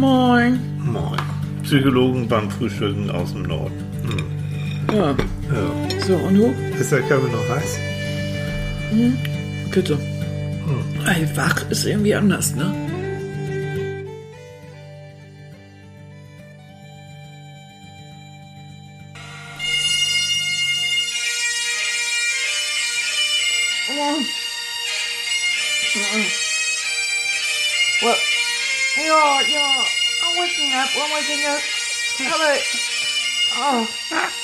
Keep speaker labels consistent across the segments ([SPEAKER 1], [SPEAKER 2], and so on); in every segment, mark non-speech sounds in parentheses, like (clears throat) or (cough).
[SPEAKER 1] Moin.
[SPEAKER 2] Moin. Psychologen beim Frühstücken aus dem Norden. Hm.
[SPEAKER 1] Ja.
[SPEAKER 2] Ja.
[SPEAKER 1] So, und du?
[SPEAKER 2] Ist der Kaffee noch heiß?
[SPEAKER 1] Bitte. Ey, wach ist irgendwie anders, ne?
[SPEAKER 3] Up. Aber, oh,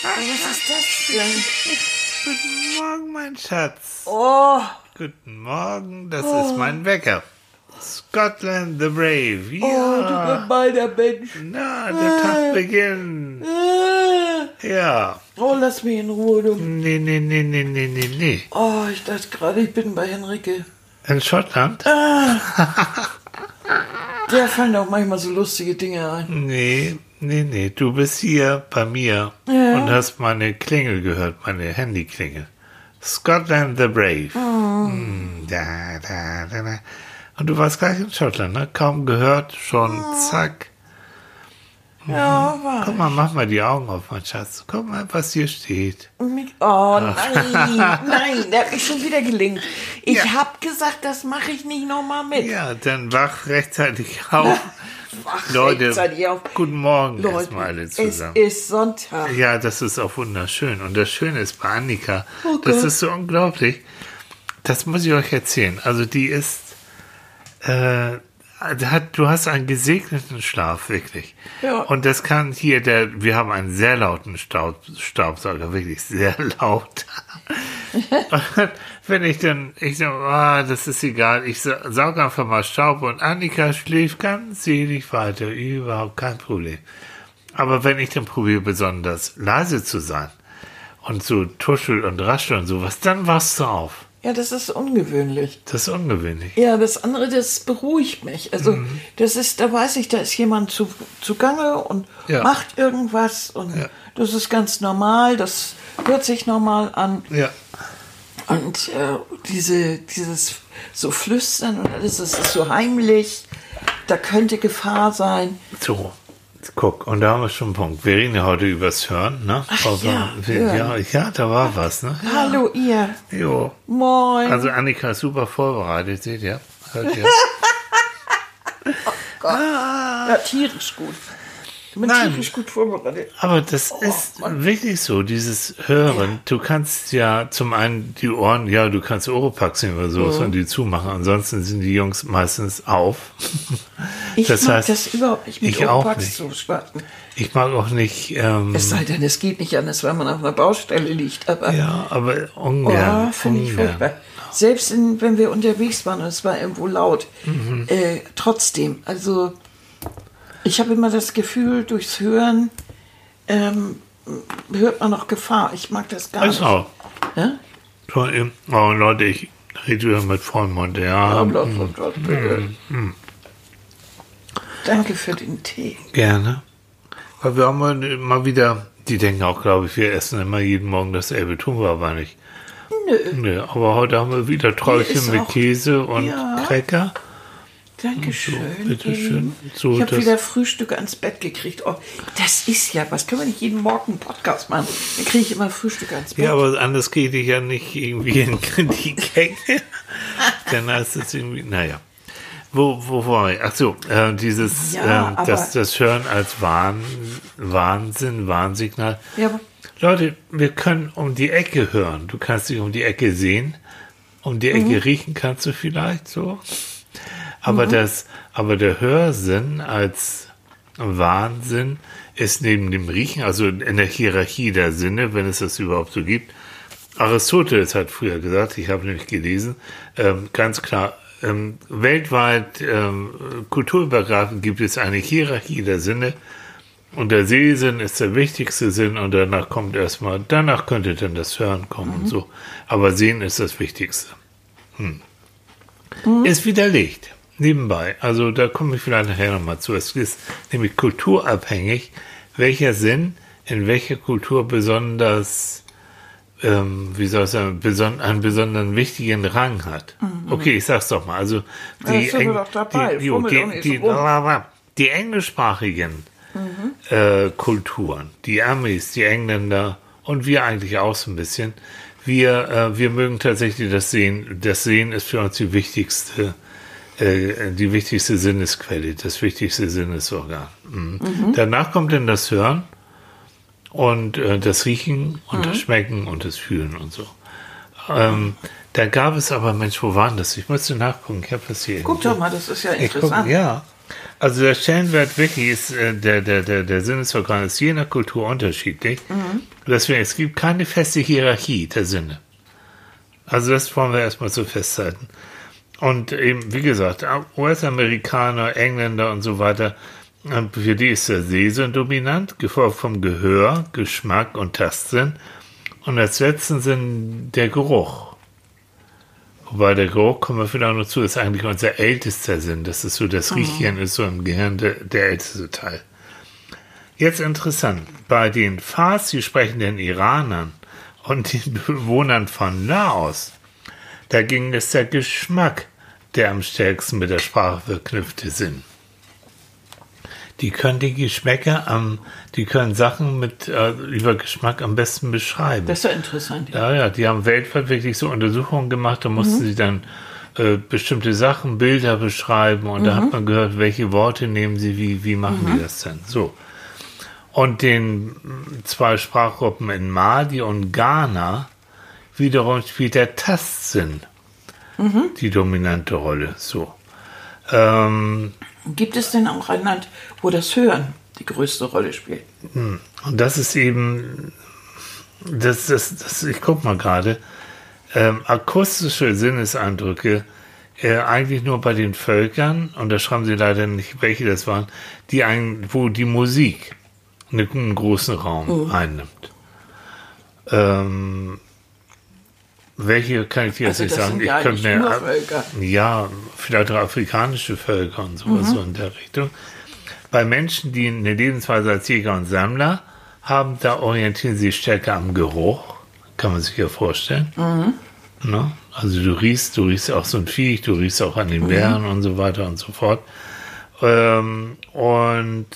[SPEAKER 3] was ist das denn?
[SPEAKER 2] Guten Morgen, mein Schatz.
[SPEAKER 3] Oh,
[SPEAKER 2] Guten Morgen, das ist mein Wecker. Scotland the Brave.
[SPEAKER 3] oh, du
[SPEAKER 2] Ja.
[SPEAKER 3] gemeiner Mensch.
[SPEAKER 2] Na, der Tag beginnt.
[SPEAKER 3] Äh,
[SPEAKER 2] Ja.
[SPEAKER 3] Oh, lass mich in Ruhe, du.
[SPEAKER 2] Nee, nee, nee, nee, nee, nee, nee.
[SPEAKER 3] Oh, ich dachte gerade, ich bin bei Henrike.
[SPEAKER 2] In Schottland? (laughs)
[SPEAKER 3] Der fallen auch manchmal so lustige Dinge ein.
[SPEAKER 2] Nee, nee, nee. Du bist hier bei mir und hast meine Klingel gehört, meine Handyklingel. Scotland the Brave. Hm, da, da, da, da. Und du warst gleich in Schottland, ne? Kaum gehört, schon zack.
[SPEAKER 3] Ja, war.
[SPEAKER 2] Guck mal, mach mal die Augen auf, mein Schatz. Guck mal, was hier steht.
[SPEAKER 3] Mich- Oh nein, (laughs) nein, der hat mich schon wieder gelingt. Ich
[SPEAKER 2] Ja.
[SPEAKER 3] hab gesagt, das mache ich nicht nochmal mit.
[SPEAKER 2] Ja, dann wach rechtzeitig auf. (laughs)
[SPEAKER 3] Wach
[SPEAKER 2] Leute,
[SPEAKER 3] rechtzeitig auf.
[SPEAKER 2] guten Morgen
[SPEAKER 3] Leute,
[SPEAKER 2] erstmal alle
[SPEAKER 3] es
[SPEAKER 2] zusammen.
[SPEAKER 3] ist Sonntag.
[SPEAKER 2] Ja, das ist auch wunderschön. Und das Schöne ist bei Annika,
[SPEAKER 3] Oh
[SPEAKER 2] das ist so unglaublich. Das muss ich euch erzählen. Also die ist, äh, du hast einen gesegneten Schlaf, wirklich.
[SPEAKER 3] Ja.
[SPEAKER 2] Und das kann hier der, wir haben einen sehr lauten Staub, Staubsauger, wirklich sehr (laughs) laut. Und wenn ich dann, ich so, ah, das ist egal, ich sa- saug einfach mal Staub und Annika schläft ganz selig weiter, überhaupt kein Problem. Aber wenn ich dann probiere, besonders leise zu sein und so tuschel und raschel und sowas, dann wachst du auf.
[SPEAKER 3] Ja, das ist ungewöhnlich.
[SPEAKER 2] Das ist ungewöhnlich.
[SPEAKER 3] Ja, das andere, das beruhigt mich. Also,
[SPEAKER 2] Mhm.
[SPEAKER 3] das ist, da weiß ich, da ist jemand zu, zugange und
[SPEAKER 2] Ja.
[SPEAKER 3] macht irgendwas und
[SPEAKER 2] Ja.
[SPEAKER 3] das ist ganz normal, das hört sich normal an.
[SPEAKER 2] Ja.
[SPEAKER 3] Und äh, diese, dieses so Flüstern und alles, das ist so heimlich, da könnte Gefahr sein.
[SPEAKER 2] So, guck, und da haben wir schon einen Punkt. Wir reden ja heute übers Hören, ne?
[SPEAKER 3] Ach
[SPEAKER 2] Also,
[SPEAKER 3] ja,
[SPEAKER 2] wir, ja, ja, da war was, ne?
[SPEAKER 3] Hallo ihr,
[SPEAKER 2] Jo.
[SPEAKER 3] moin.
[SPEAKER 2] Also Annika ist super vorbereitet, seht ihr? Hört ihr? (laughs)
[SPEAKER 3] ja, tierisch gut. Ich bin
[SPEAKER 2] Nein.
[SPEAKER 3] tierisch gut vorbereitet.
[SPEAKER 2] Aber das
[SPEAKER 3] Oh,
[SPEAKER 2] ist wirklich so, dieses Hören. Du kannst ja zum einen die Ohren, ja, du kannst Oropax nehmen oder sowas und die zumachen. Ansonsten sind die Jungs meistens auf. (laughs)
[SPEAKER 3] Ich
[SPEAKER 2] das
[SPEAKER 3] mag
[SPEAKER 2] heißt,
[SPEAKER 3] das überhaupt nicht mit
[SPEAKER 2] ich auch nicht.
[SPEAKER 3] zu starten.
[SPEAKER 2] ich mag auch nicht, ähm,
[SPEAKER 3] Es sei denn, es geht nicht anders, weil man auf einer Baustelle liegt. Aber
[SPEAKER 2] ja, aber
[SPEAKER 3] oh,
[SPEAKER 2] ungern.
[SPEAKER 3] finde ich furchtbar. Selbst in, wenn wir unterwegs waren und es war irgendwo laut,
[SPEAKER 2] Mhm.
[SPEAKER 3] äh, trotzdem. Also ich habe immer das Gefühl, durchs Hören ähm, hört man noch Gefahr. Ich mag das gar nicht.
[SPEAKER 2] auch.
[SPEAKER 3] Ja?
[SPEAKER 2] So, eben. Oh, Leute, ich rede wieder mit Vollmond, ja.
[SPEAKER 3] Bla, bla, bla.
[SPEAKER 2] Mhm.
[SPEAKER 3] Danke für den Tee.
[SPEAKER 2] Gerne. Weil wir haben mal, mal wieder, die denken auch, glaube ich, wir essen immer jeden Morgen dasselbe, tun wir aber nicht.
[SPEAKER 3] Nö,
[SPEAKER 2] Nee, aber heute haben wir wieder
[SPEAKER 3] ist
[SPEAKER 2] mit Käse und
[SPEAKER 3] Ja.
[SPEAKER 2] Cracker.
[SPEAKER 3] Dankeschön.
[SPEAKER 2] bitteschön.
[SPEAKER 3] Ey.
[SPEAKER 2] So,
[SPEAKER 3] ich habe wieder Frühstück ans Bett gekriegt. Oh, das ist ja, was können wir nicht jeden Morgen einen Podcast machen? Dann kriege ich immer Frühstück ans Bett.
[SPEAKER 2] Ja, aber anders geht ich ja nicht irgendwie in die Gänge. Dann heißt es irgendwie, naja. Wo, wo war ich? Ach so, äh, dieses,
[SPEAKER 3] Ja,
[SPEAKER 2] äh, das, das Hören als Wahn, Wahnsinn, Warnsignal.
[SPEAKER 3] Ja,
[SPEAKER 2] Leute, wir können um die Ecke hören. Du kannst dich um die Ecke sehen. Um die
[SPEAKER 3] Mhm.
[SPEAKER 2] Ecke riechen kannst du vielleicht so. Aber das, aber der Hörsinn als Wahnsinn ist neben dem Riechen, also in der Hierarchie der Sinne, wenn es das überhaupt so gibt. Aristoteles hat früher gesagt, ich habe nämlich gelesen, ähm, ganz klar, ähm, weltweit ähm, kulturübergreifend gibt es eine Hierarchie der Sinne. Und der Sehsinn ist der wichtigste Sinn und danach kommt erstmal, danach könnte dann das Hören kommen und so. Aber Sehen ist das Wichtigste. Hm. Ist widerlegt. Nebenbei. Also da komme ich vielleicht nachher nochmal zu. Es ist nämlich kulturabhängig, welcher Sinn in welcher Kultur besonders, ähm, wie soll ich sagen, beson einen besonderen wichtigen Rang hat. Okay, ich sag's doch mal. Also
[SPEAKER 3] Ja,
[SPEAKER 2] die,
[SPEAKER 3] doch dabei.
[SPEAKER 2] die, die,
[SPEAKER 3] nicht
[SPEAKER 2] die, die englischsprachigen äh, Kulturen, die Amis, die Engländer und wir eigentlich auch so ein bisschen, wir, äh, wir mögen tatsächlich das Sehen. Das Sehen ist für uns die wichtigste, äh, die wichtigste Sinnesquelle, das wichtigste Sinnesorgan. Mhm. Danach kommt dann das Hören und äh, das Riechen und das Schmecken und das Fühlen und so. Ähm, da gab es aber, Mensch, wo waren das? Ich musste nachgucken. Ich habe das hier.
[SPEAKER 3] Guck doch mal, das ist ja
[SPEAKER 2] Ich guck,
[SPEAKER 3] interessant.
[SPEAKER 2] ja. Also der Stellenwert wirklich ist, äh, der, der, der, der Sinnesorgan ist je nach Kultur unterschiedlich. Deswegen, es gibt keine feste Hierarchie der Sinne. Also das wollen wir erstmal so festhalten. Und eben, wie gesagt, US-Amerikaner, Engländer und so weiter, für die ist der Sehsinn dominant, gefolgt vom Gehör, Geschmack und Tastsinn. Und als letzten Sinn der Geruch. Wobei der Geruch, kommen wir vielleicht noch zu, ist eigentlich unser ältester Sinn. Das ist so, das Riechchen ist so im Gehirn der, der älteste Teil. Jetzt interessant, bei den Farsi sprechenden Iranern und den Bewohnern von Laos, da ging es der Geschmack, der am stärksten mit der Sprache verknüpfte Sinn. Die können die Geschmäcker am, die können Sachen mit äh, über Geschmack am besten beschreiben.
[SPEAKER 3] Das ist ja interessant. Ja.
[SPEAKER 2] Ja, die haben weltweit wirklich so Untersuchungen gemacht, da mussten sie dann äh, bestimmte Sachen, Bilder beschreiben und da hat man gehört, welche Worte nehmen sie, wie, wie machen die das denn? So. Und den zwei Sprachgruppen in Mali und Ghana wiederum spielt der Tastsinn die dominante Rolle. So. Ähm,
[SPEAKER 3] Gibt es denn auch ein Land, wo das Hören die größte Rolle spielt?
[SPEAKER 2] Und das ist eben, das, das, das, ich guck mal gerade, ähm, akustische Sinneseindrücke äh, eigentlich nur bei den Völkern, und da schreiben sie leider nicht, welche das waren, die ein, wo die Musik einen, großen Raum einnimmt. Ähm, welche kann ich dir jetzt
[SPEAKER 3] Also
[SPEAKER 2] nicht sagen?
[SPEAKER 3] sind ja
[SPEAKER 2] könnte mir-
[SPEAKER 3] Völker.
[SPEAKER 2] ja, vielleicht auch afrikanische Völker und sowas so in der Richtung. Bei Menschen, die eine Lebensweise als Jäger und Sammler haben, da orientieren sie stärker am Geruch. Kann man sich ja vorstellen. Ne? Also du riechst, du riechst auch so ein Viech, du riechst auch an den Bären und so weiter und so fort. Ähm, und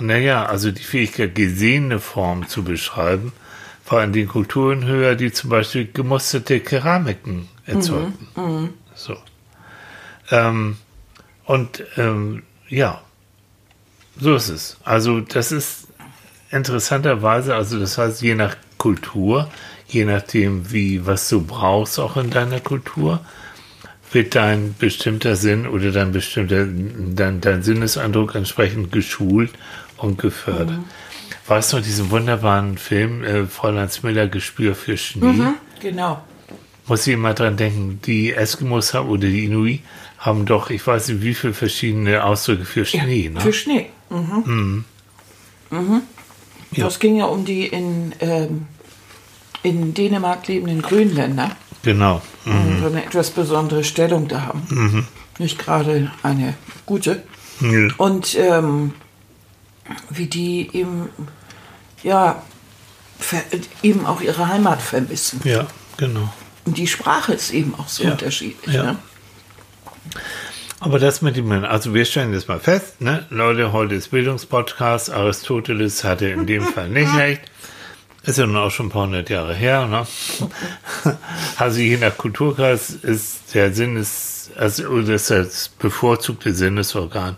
[SPEAKER 2] naja, also die Fähigkeit, gesehene Form zu beschreiben, war in den Kulturen höher, die zum Beispiel gemusterte Keramiken erzeugten. So. Ähm, und ähm, ja, so ist es. Also das ist interessanterweise, also das heißt, je nach Kultur, je nachdem, wie, was du brauchst auch in deiner Kultur, wird dein bestimmter Sinn oder dein bestimmter, dein, dein Sinneseindruck entsprechend geschult und gefördert. Weißt du diesen wunderbaren Film, äh, Fräulein Miller, Gespür für Schnee?
[SPEAKER 3] Genau.
[SPEAKER 2] Muss ich immer dran denken, die Eskimos haben, oder die Inuit haben doch, ich weiß nicht, wie viele verschiedene Ausdrücke für Schnee. ne?
[SPEAKER 3] Für Schnee. Mhm. Mhm.
[SPEAKER 2] Ja.
[SPEAKER 3] Das ging ja um die in, ähm, in Dänemark lebenden Grönländer,
[SPEAKER 2] Genau. Mhm.
[SPEAKER 3] die so eine etwas besondere Stellung da haben. Nicht gerade eine gute.
[SPEAKER 2] Ja.
[SPEAKER 3] Und ähm, wie die eben, ja, eben auch ihre Heimat vermissen.
[SPEAKER 2] Ja, genau.
[SPEAKER 3] Und die Sprache ist eben auch so
[SPEAKER 2] Ja.
[SPEAKER 3] unterschiedlich.
[SPEAKER 2] Ja.
[SPEAKER 3] Ne?
[SPEAKER 2] Aber das mit dem, also wir stellen das mal fest, ne? Leute, heute ist Bildungspodcast. Aristoteles hatte in dem Fall nicht (laughs) recht. Ist ja nun auch schon ein paar hundert Jahre her, ne? (laughs) Also je nach Kulturkreis ist der Sinnes, also ist das bevorzugte Sinnesorgan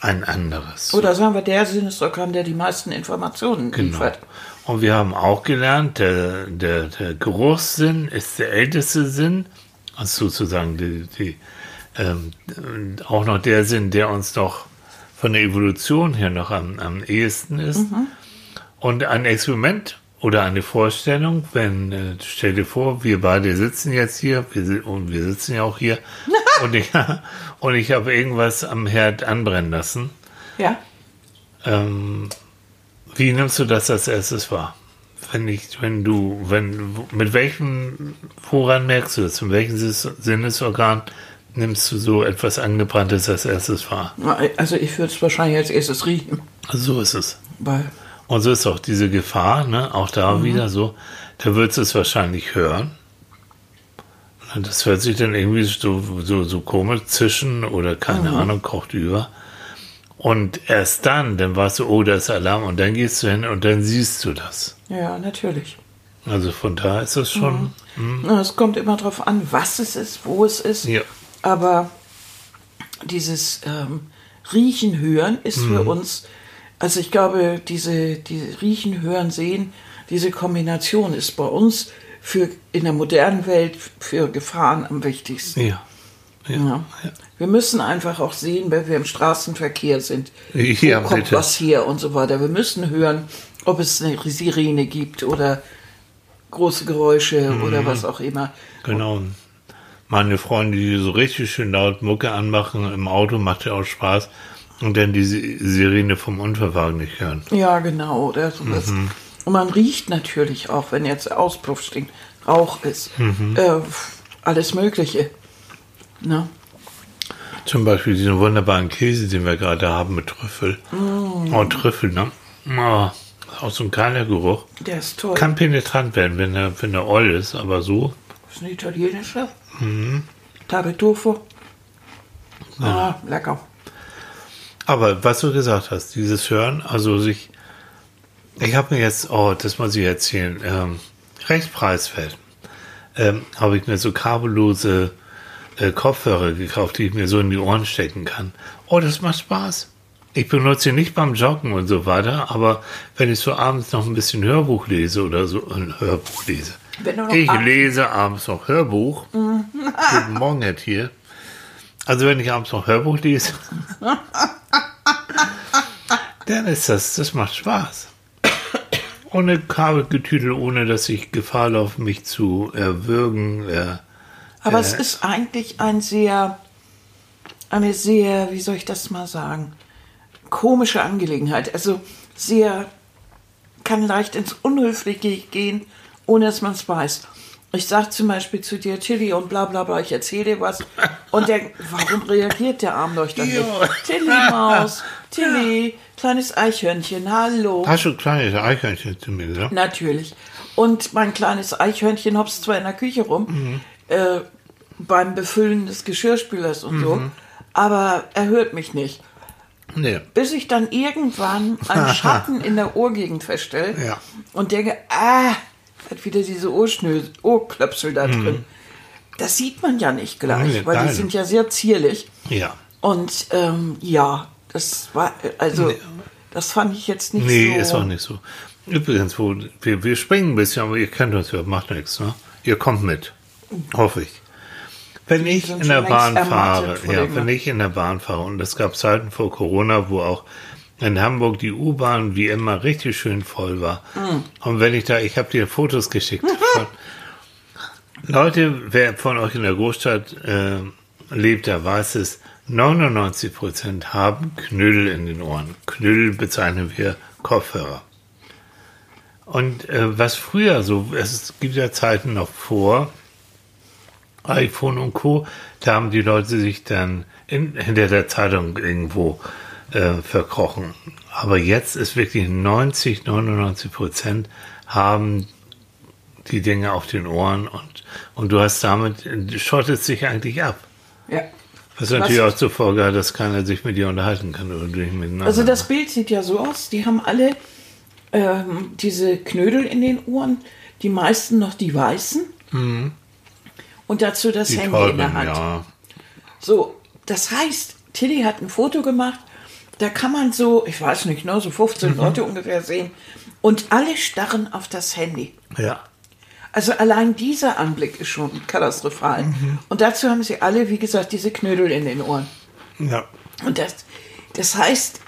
[SPEAKER 2] ein anderes.
[SPEAKER 3] Oder sagen wir, der Sinnesorgan, der die meisten Informationen
[SPEAKER 2] Genau.
[SPEAKER 3] liefert.
[SPEAKER 2] Und wir haben auch gelernt, der, der, der Geruchssinn ist der älteste Sinn, also sozusagen die, die, ähm, auch noch der Sinn, der uns noch von der Evolution her noch am, am ehesten ist. Und ein Experiment oder eine Vorstellung, wenn, äh, stell dir vor, wir beide sitzen jetzt hier, wir, und wir sitzen ja auch hier, (laughs) und ich, (laughs) und ich habe irgendwas am Herd anbrennen lassen.
[SPEAKER 3] Ja.
[SPEAKER 2] Ähm, wie nimmst du das als erstes wahr? Wenn ich, wenn du, wenn, mit welchem, woran merkst du das? Mit welchem Sinnesorgan nimmst du so etwas Angebranntes als erstes wahr?
[SPEAKER 3] Also ich würde es wahrscheinlich als erstes riechen.
[SPEAKER 2] So ist es.
[SPEAKER 3] Weil,
[SPEAKER 2] Und so ist auch diese Gefahr, ne? auch da wieder so, da würdest du es wahrscheinlich hören. Und das hört sich dann irgendwie so, so, so komisch zischen oder keine Ahnung, kocht über. Und erst dann, dann warst du, oh, da ist Alarm und dann gehst du hin und dann siehst du das.
[SPEAKER 3] Ja, natürlich.
[SPEAKER 2] Also von da ist es schon.
[SPEAKER 3] Na, Es kommt immer darauf an, was es ist, wo es ist.
[SPEAKER 2] Ja.
[SPEAKER 3] Aber dieses ähm, Riechen, Hören ist für uns, also ich glaube, diese, diese Riechen, Hören, Sehen, diese Kombination ist bei uns für in der modernen Welt für Gefahren am wichtigsten.
[SPEAKER 2] Ja. Ja.
[SPEAKER 3] Ja. Wir müssen einfach auch sehen, wenn wir im Straßenverkehr sind,
[SPEAKER 2] Ja,
[SPEAKER 3] wo kommt
[SPEAKER 2] bitte.
[SPEAKER 3] was her und so weiter. Wir müssen hören, ob es eine Sirene gibt oder große Geräusche
[SPEAKER 2] Mhm.
[SPEAKER 3] oder was auch immer.
[SPEAKER 2] Genau. Meine Freunde, die so richtig schön laut Mucke anmachen im Auto, macht ja auch Spaß. Und dann die Sirene vom Unfallwagen nicht hören.
[SPEAKER 3] Ja, genau, oder sowas.
[SPEAKER 2] Mhm.
[SPEAKER 3] Und man riecht natürlich auch, wenn jetzt Auspuff stinkt, Rauch ist,
[SPEAKER 2] Mhm.
[SPEAKER 3] äh, alles Mögliche. Ne?
[SPEAKER 2] Zum Beispiel diesen wunderbaren Käse, den wir gerade haben mit Trüffel.
[SPEAKER 3] Mm.
[SPEAKER 2] Oh, Trüffel, ne? Oh, auch so ein geiler Geruch.
[SPEAKER 3] Der ist toll.
[SPEAKER 2] Kann penetrant werden, wenn er, wenn er oll ist, aber so.
[SPEAKER 3] ist ein italienischer.
[SPEAKER 2] Mhm.
[SPEAKER 3] Tartufo. Ah, lecker.
[SPEAKER 2] Aber was du gesagt hast, dieses Hören, also sich. Ich habe mir jetzt, oh, das muss ich erzählen, ähm, recht preiswert. Ähm, habe ich mir so kabellose äh, Kopfhörer gekauft, die ich mir so in die Ohren stecken kann. Oh, das macht Spaß. Ich benutze sie nicht beim Joggen und so weiter, aber wenn ich so abends noch ein bisschen Hörbuch lese oder so, ein Hörbuch lese. Ich
[SPEAKER 3] abends-
[SPEAKER 2] lese abends noch Hörbuch. (laughs) Guten Morgen, Herr Tier. Also wenn ich abends noch Hörbuch lese, (laughs) dann ist das, das macht Spaß. Ohne Kabelgetüdel, ohne dass ich Gefahr laufe, mich zu erwürgen. Äh,
[SPEAKER 3] Aber
[SPEAKER 2] äh,
[SPEAKER 3] es ist eigentlich ein sehr, eine sehr, wie soll ich das mal sagen, komische Angelegenheit. Also sehr, kann leicht ins Unhöfliche gehen, ohne dass man es weiß. Ich sage zum Beispiel zu dir, Tilly und bla bla bla, ich erzähle dir was. Und der, warum reagiert der Armleuchter nicht? Tilly Maus, Tilly, kleines Eichhörnchen, hallo.
[SPEAKER 2] hast du kleine Eichhörnchen zu mir gesagt?
[SPEAKER 3] Natürlich. Und mein kleines Eichhörnchen hopst zwar in der Küche rum, äh, beim Befüllen des Geschirrspülers und so, aber er hört mich nicht.
[SPEAKER 2] Nee.
[SPEAKER 3] Bis ich dann irgendwann einen (laughs) Schatten in der Ohrgegend feststelle
[SPEAKER 2] Ja.
[SPEAKER 3] und denke, ah, hat wieder diese Ohrschnö Ohrklöpsel da drin. Das sieht man ja nicht gleich,
[SPEAKER 2] Nee,
[SPEAKER 3] weil die sind ja sehr zierlich.
[SPEAKER 2] Ja.
[SPEAKER 3] Und ähm, ja, das war, also, das fand ich jetzt nicht
[SPEAKER 2] Nee,
[SPEAKER 3] so.
[SPEAKER 2] ist auch nicht so. Übrigens, wo, wir, wir springen ein bisschen, aber ihr kennt uns ja, macht nichts, ne? Ihr kommt mit. Hoffe ich. Wenn ich
[SPEAKER 3] sind
[SPEAKER 2] in der Bahn fahre, ja, wenn ich in der Bahn fahre, und es gab Zeiten vor Corona, wo auch in Hamburg die U-Bahn wie immer richtig schön voll war.
[SPEAKER 3] Hm.
[SPEAKER 2] Und wenn ich da, ich habe dir Fotos geschickt (laughs) von Leute, wer von euch in der Großstadt äh, lebt, der weiß es, 99 Prozent haben Knödel in den Ohren. Knödel bezeichnen wir Kopfhörer. Und äh, was früher so, es gibt ja Zeiten noch vor iPhone und Co., da haben die Leute sich dann in, hinter der Zeitung irgendwo äh, verkrochen. Aber jetzt ist wirklich 90, 99 Prozent haben die Dinge auf den Ohren und, und du hast damit, du schottest dich eigentlich ab.
[SPEAKER 3] Ja.
[SPEAKER 2] Was natürlich auch zur Folge hat, dass keiner sich mit dir unterhalten kann oder du miteinander.
[SPEAKER 3] Also das Bild sieht ja so aus, die haben alle ähm, diese Knödel in den Ohren, die meisten noch die weißen und dazu das
[SPEAKER 2] Mhm. die
[SPEAKER 3] Handy in der Hand.
[SPEAKER 2] ja.
[SPEAKER 3] So, das heißt, Tilly hat ein Foto gemacht, da kann man so, ich weiß nicht, ne, so 15
[SPEAKER 2] Mhm.
[SPEAKER 3] Leute ungefähr sehen und alle starren auf das Handy.
[SPEAKER 2] Ja.
[SPEAKER 3] Also allein dieser Anblick ist schon katastrophal.
[SPEAKER 2] Mhm.
[SPEAKER 3] Und dazu haben sie alle, wie gesagt, diese Knödel in den Ohren.
[SPEAKER 2] Ja.
[SPEAKER 3] Und das, das heißt,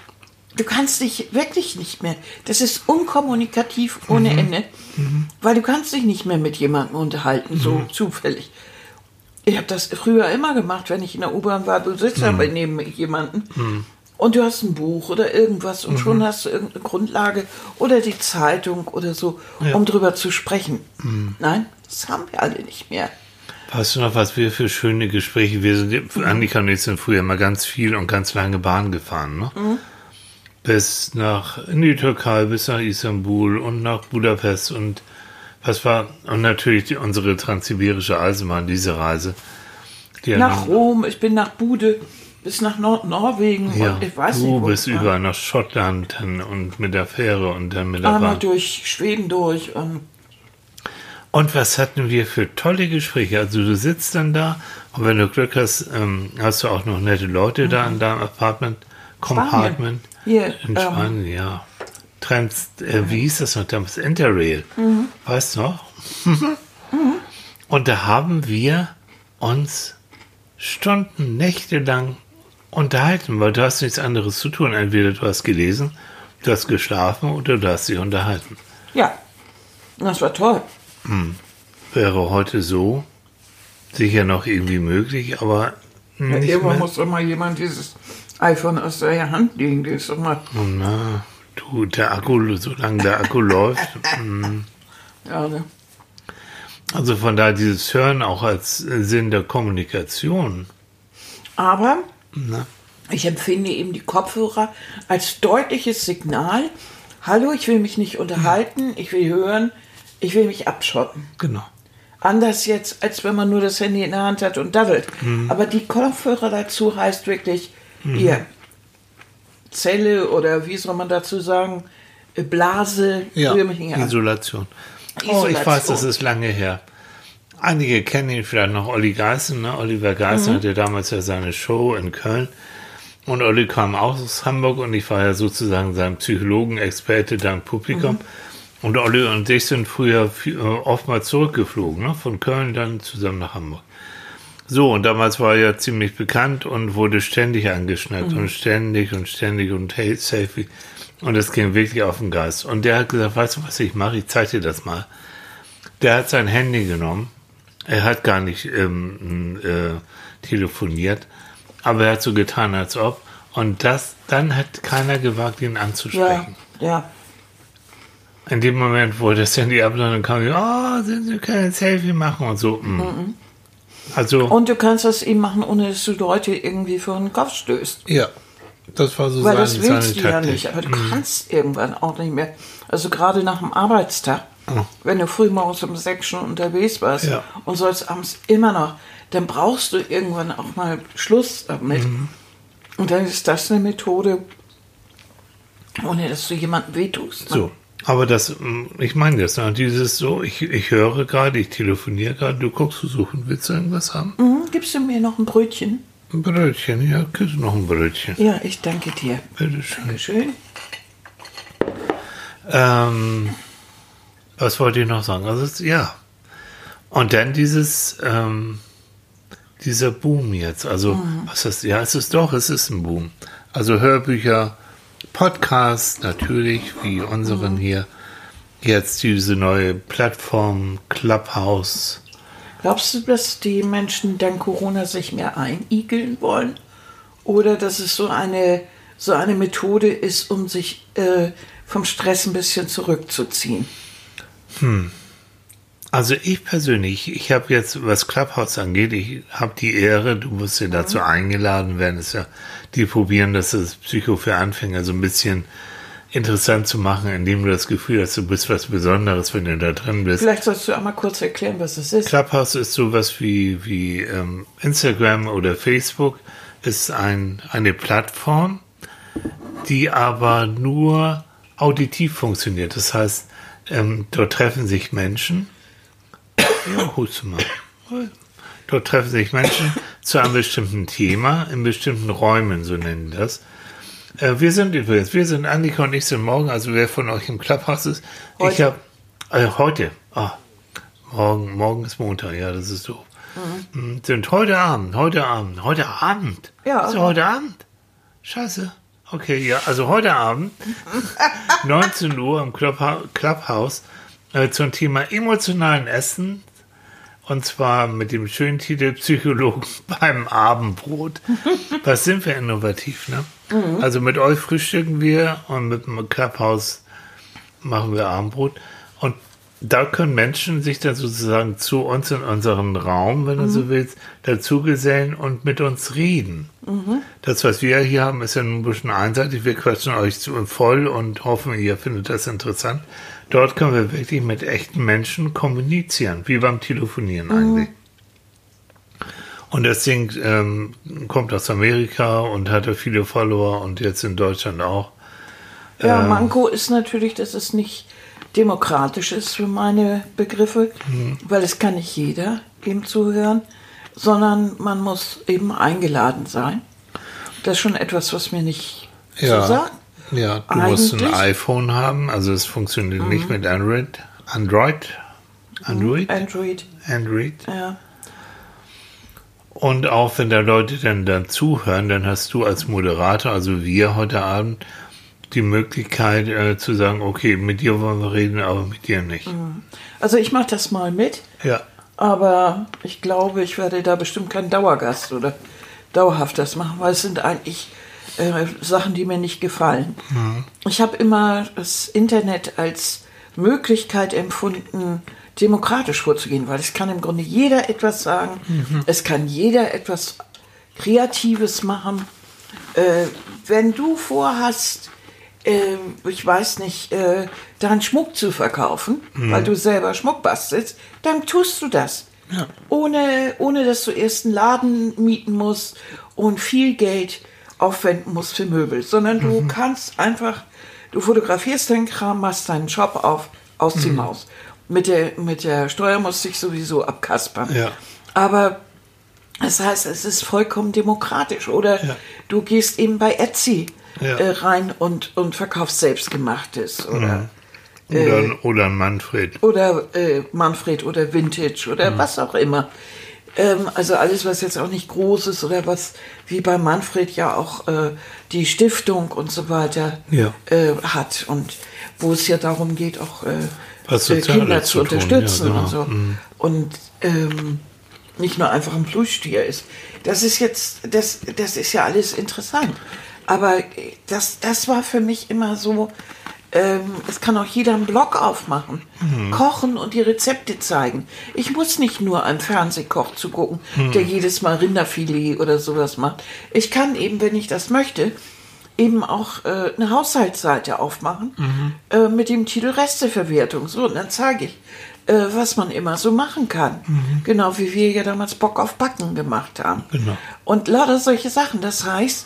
[SPEAKER 3] du kannst dich wirklich nicht mehr, das ist unkommunikativ ohne Ende, weil du kannst dich nicht mehr mit jemandem unterhalten, so zufällig. Ich habe das früher immer gemacht, wenn ich in der U-Bahn war, du sitzt aber neben jemanden und du hast ein Buch oder irgendwas und schon hast du irgendeine Grundlage oder die Zeitung oder so, um drüber zu sprechen. Nein, das haben wir alle nicht mehr.
[SPEAKER 2] Weißt du noch, was wir für schöne Gespräche, wir sind, Annika und ich sind früher mal ganz viel und ganz lange Bahn gefahren, ne? Bis nach, in die Türkei, bis nach Istanbul und nach Budapest und was war, und natürlich die, unsere transsibirische Eisenbahn, diese Reise. Die ja
[SPEAKER 3] Nach Rom, ich bin nach Bude. Bis nach Nord Norwegen
[SPEAKER 2] Ja,
[SPEAKER 3] und ich weiß
[SPEAKER 2] du
[SPEAKER 3] nicht wo.
[SPEAKER 2] bist
[SPEAKER 3] Ja.
[SPEAKER 2] überall nach Schottland und mit der Fähre und dann mit der
[SPEAKER 3] Einmal
[SPEAKER 2] Bahn.
[SPEAKER 3] durch Schweden durch und
[SPEAKER 2] Und was hatten wir für tolle Gespräche? Also du sitzt dann da und wenn du Glück hast, ähm, hast du auch noch nette Leute da in deinem Apartment, Compartment.
[SPEAKER 3] Hier,
[SPEAKER 2] in
[SPEAKER 3] ähm,
[SPEAKER 2] Spanien, ja. Trans, äh, wie hieß das noch damals? Interrail.
[SPEAKER 3] Mhm.
[SPEAKER 2] Weißt du noch? (laughs) Und da haben wir uns Stunden, Nächte lang unterhalten, weil du hast nichts anderes zu tun. Entweder du hast gelesen, du hast geschlafen oder du hast dich unterhalten.
[SPEAKER 3] ja, das war toll.
[SPEAKER 2] Wäre heute so sicher noch irgendwie möglich, aber
[SPEAKER 3] Ja,
[SPEAKER 2] nicht
[SPEAKER 3] irgendwann
[SPEAKER 2] mehr.
[SPEAKER 3] muss doch mal jemand dieses iPhone aus der Hand legen. Das ist doch mal,
[SPEAKER 2] Oh, na, du, der Akku, solange der Akku läuft. mm.
[SPEAKER 3] ja, ne?
[SPEAKER 2] Also von daher dieses Hören auch als Sinn der Kommunikation.
[SPEAKER 3] Aber
[SPEAKER 2] Na,
[SPEAKER 3] ich empfinde eben die Kopfhörer als deutliches Signal. Hallo, ich will mich nicht unterhalten, ich will hören, ich will mich abschotten.
[SPEAKER 2] genau.
[SPEAKER 3] Anders jetzt, als wenn man nur das Handy in der Hand hat und daddelt.
[SPEAKER 2] Mhm.
[SPEAKER 3] Aber die Kopfhörer dazu heißt wirklich, ihr Zelle oder wie soll man dazu sagen, Blase, nicht an.
[SPEAKER 2] Isolation. Oh, ich
[SPEAKER 3] Isolation.
[SPEAKER 2] weiß, das ist lange her. Einige kennen ihn vielleicht noch, Olli Geißen. Ne? Oliver
[SPEAKER 3] Mhm.
[SPEAKER 2] Geißen hatte damals ja seine Show in Köln. Und Olli kam auch aus Hamburg und ich war ja sozusagen sein Psychologenexperte dank Publikum.
[SPEAKER 3] Mhm.
[SPEAKER 2] Und Olli und ich sind früher äh, oftmals zurückgeflogen, ne? von Köln dann zusammen nach Hamburg. So, und damals war er ja ziemlich bekannt und wurde ständig angeschnappt und ständig und ständig und hey, Selfie. Und das ging wirklich auf den Geist. Und der hat gesagt, weißt du, was ich mache? Ich zeige dir das mal. Der hat sein Handy genommen. Er hat gar nicht ähm, äh, telefoniert, aber er hat so getan, als ob. Und das, dann hat keiner gewagt, ihn
[SPEAKER 3] Ja,
[SPEAKER 2] anzusprechen.
[SPEAKER 3] ja.
[SPEAKER 2] In dem Moment, wo das Handy abläuft, dann kam ich, oh, Sie können ein Selfie machen und so. mm. Also,
[SPEAKER 3] Und du kannst das eben machen, ohne dass du Leute irgendwie vor den Kopf stößt.
[SPEAKER 2] ja, das war so
[SPEAKER 3] Weil
[SPEAKER 2] seine,
[SPEAKER 3] das willst
[SPEAKER 2] seine
[SPEAKER 3] du ja nicht. Aber du kannst irgendwann auch nicht mehr. Also gerade nach dem Arbeitstag,
[SPEAKER 2] Oh.
[SPEAKER 3] wenn du früh morgens um sechs schon unterwegs warst
[SPEAKER 2] Ja.
[SPEAKER 3] und sollst abends immer noch, dann brauchst du irgendwann auch mal Schluss damit.
[SPEAKER 2] Mhm.
[SPEAKER 3] Und dann ist das eine Methode, ohne dass du jemandem wehtust. ne?
[SPEAKER 2] So, aber das, mm, ich meine das, ne? dieses so, ich, ich höre gerade, ich telefoniere gerade, du guckst, du suchen, willst du irgendwas haben?
[SPEAKER 3] Mhm, gibst du mir noch ein Brötchen?
[SPEAKER 2] Ein Brötchen, ja, kriegst noch ein Brötchen.
[SPEAKER 3] Ja, ich danke dir.
[SPEAKER 2] Bitteschön.
[SPEAKER 3] Dankeschön.
[SPEAKER 2] Ähm, was wollte ich noch sagen? Also, ja. Und dann dieses, ähm, dieser Boom jetzt. Also, was ist, ja, es ist doch, es ist ein Boom. Also Hörbücher, Podcasts natürlich, wie unseren hier. Jetzt diese neue Plattform, Clubhouse.
[SPEAKER 3] Glaubst du, dass die Menschen dank Corona sich mehr einigeln wollen? Oder dass es so eine, so eine Methode ist, um sich äh, vom Stress ein bisschen zurückzuziehen?
[SPEAKER 2] Also ich persönlich, ich habe jetzt, was Clubhouse angeht, ich habe die Ehre, du musst ja dazu eingeladen werden, ist ja, die probieren, das ist Psycho für Anfänger so ein bisschen interessant zu machen, indem du das Gefühl hast, du bist was Besonderes, wenn du da drin bist.
[SPEAKER 3] Vielleicht sollst du einmal kurz erklären, was es ist.
[SPEAKER 2] Clubhouse ist sowas wie, wie ähm, Instagram oder Facebook, ist ein, eine Plattform, die aber nur auditiv funktioniert. Das heißt, ähm, dort treffen sich Menschen, ja, huste mal. Dort treffen sich Menschen zu einem bestimmten Thema in bestimmten Räumen, so nennen das. Äh, wir sind übrigens, wir sind Annika und ich sind morgen, also wer von euch im Clubhouse ist. Ich
[SPEAKER 3] Heute.
[SPEAKER 2] habe äh, heute, ah, morgen, morgen ist Montag, ja, das ist doof. Mhm. Sind heute Abend, heute Abend, heute Abend.
[SPEAKER 3] Ja.
[SPEAKER 2] Ist heute Abend. Scheiße. Okay, ja, also heute Abend, (laughs) 19 Uhr im Clubhouse, äh, zum Thema emotionalen Essen. Und zwar mit dem schönen Titel Psychologen (laughs) beim Abendbrot. (laughs) Was sind wir innovativ, ne? Also mit euch frühstücken wir und mit dem Clubhouse machen wir Abendbrot. Und da können Menschen sich dann sozusagen zu uns in unseren Raum, wenn du so willst, dazugesellen und mit uns reden. Das, was wir hier haben, ist ja ein bisschen einseitig. Wir quatschen euch zu voll und hoffen, ihr findet das interessant. Dort können wir wirklich mit echten Menschen kommunizieren, wie beim Telefonieren eigentlich. Und das Ding ähm, kommt aus Amerika und hatte viele Follower und jetzt in Deutschland auch.
[SPEAKER 3] Ja, Manko ist natürlich, dass es nicht demokratisch ist für meine Begriffe, weil es kann nicht jeder ihm zuhören, sondern man muss eben eingeladen sein. Das ist schon etwas, was mir nicht
[SPEAKER 2] Ja.
[SPEAKER 3] so sagt.
[SPEAKER 2] Ja, du musst ein
[SPEAKER 3] Eigentlich-
[SPEAKER 2] iPhone haben, also es funktioniert nicht mit Android. Android? Android?
[SPEAKER 3] Android,
[SPEAKER 2] Android.
[SPEAKER 3] ja.
[SPEAKER 2] Und auch wenn da Leute dann, dann zuhören, dann hast du als Moderator, also wir heute Abend, die Möglichkeit äh, zu sagen, okay, mit dir wollen wir reden, aber mit dir nicht.
[SPEAKER 3] Also ich mache das mal mit,
[SPEAKER 2] Ja.
[SPEAKER 3] aber ich glaube, ich werde da bestimmt kein Dauergast oder dauerhaft das machen, weil es sind eigentlich äh, Sachen, die mir nicht gefallen. Ich habe immer das Internet als Möglichkeit empfunden, demokratisch vorzugehen, weil es kann im Grunde jeder etwas sagen, es kann jeder etwas Kreatives machen. Äh, wenn du vorhast, äh, ich weiß nicht, äh, deinen Schmuck zu verkaufen, weil du selber Schmuck bastelst, dann tust du das. Ohne, ohne dass du erst einen Laden mieten musst und viel Geld aufwenden musst für Möbel, sondern du kannst einfach, du fotografierst deinen Kram, machst deinen Shop auf, aus die Maus. Mit der, mit der Steuer musst du dich sowieso abkaspern.
[SPEAKER 2] Ja.
[SPEAKER 3] Aber das heißt, es ist vollkommen demokratisch. Oder
[SPEAKER 2] Ja.
[SPEAKER 3] du gehst eben bei Etsy
[SPEAKER 2] Ja.
[SPEAKER 3] äh, rein und, und verkaufst selbstgemachtes. Oder,
[SPEAKER 2] Oder, oder ein Manfred.
[SPEAKER 3] oder äh, Manfred oder Vintage oder was auch immer. Ähm, also alles, was jetzt auch nicht groß ist oder was wie bei Manfred ja auch äh, die Stiftung und so weiter
[SPEAKER 2] Ja.
[SPEAKER 3] äh, hat. Und wo es ja darum geht, auch äh, äh, Kinder
[SPEAKER 2] zu
[SPEAKER 3] zu unterstützen
[SPEAKER 2] ja, genau.
[SPEAKER 3] und so. Und ähm, nicht nur einfach ein Plüschtier ist. Das ist jetzt, das, das ist ja alles interessant. Aber das, das war für mich immer so, ähm, es kann auch jeder einen Blog aufmachen, kochen und die Rezepte zeigen. Ich muss nicht nur einen Fernsehkoch zugucken, der jedes Mal Rinderfilet oder sowas macht. Ich kann eben, wenn ich das möchte, eben auch äh, eine Haushaltsseite aufmachen äh, mit dem Titel Resteverwertung. So, und dann zeige ich, äh, was man immer so machen kann. Genau wie wir ja damals Bock auf Backen gemacht haben.
[SPEAKER 2] Genau.
[SPEAKER 3] Und lauter solche Sachen. Das heißt,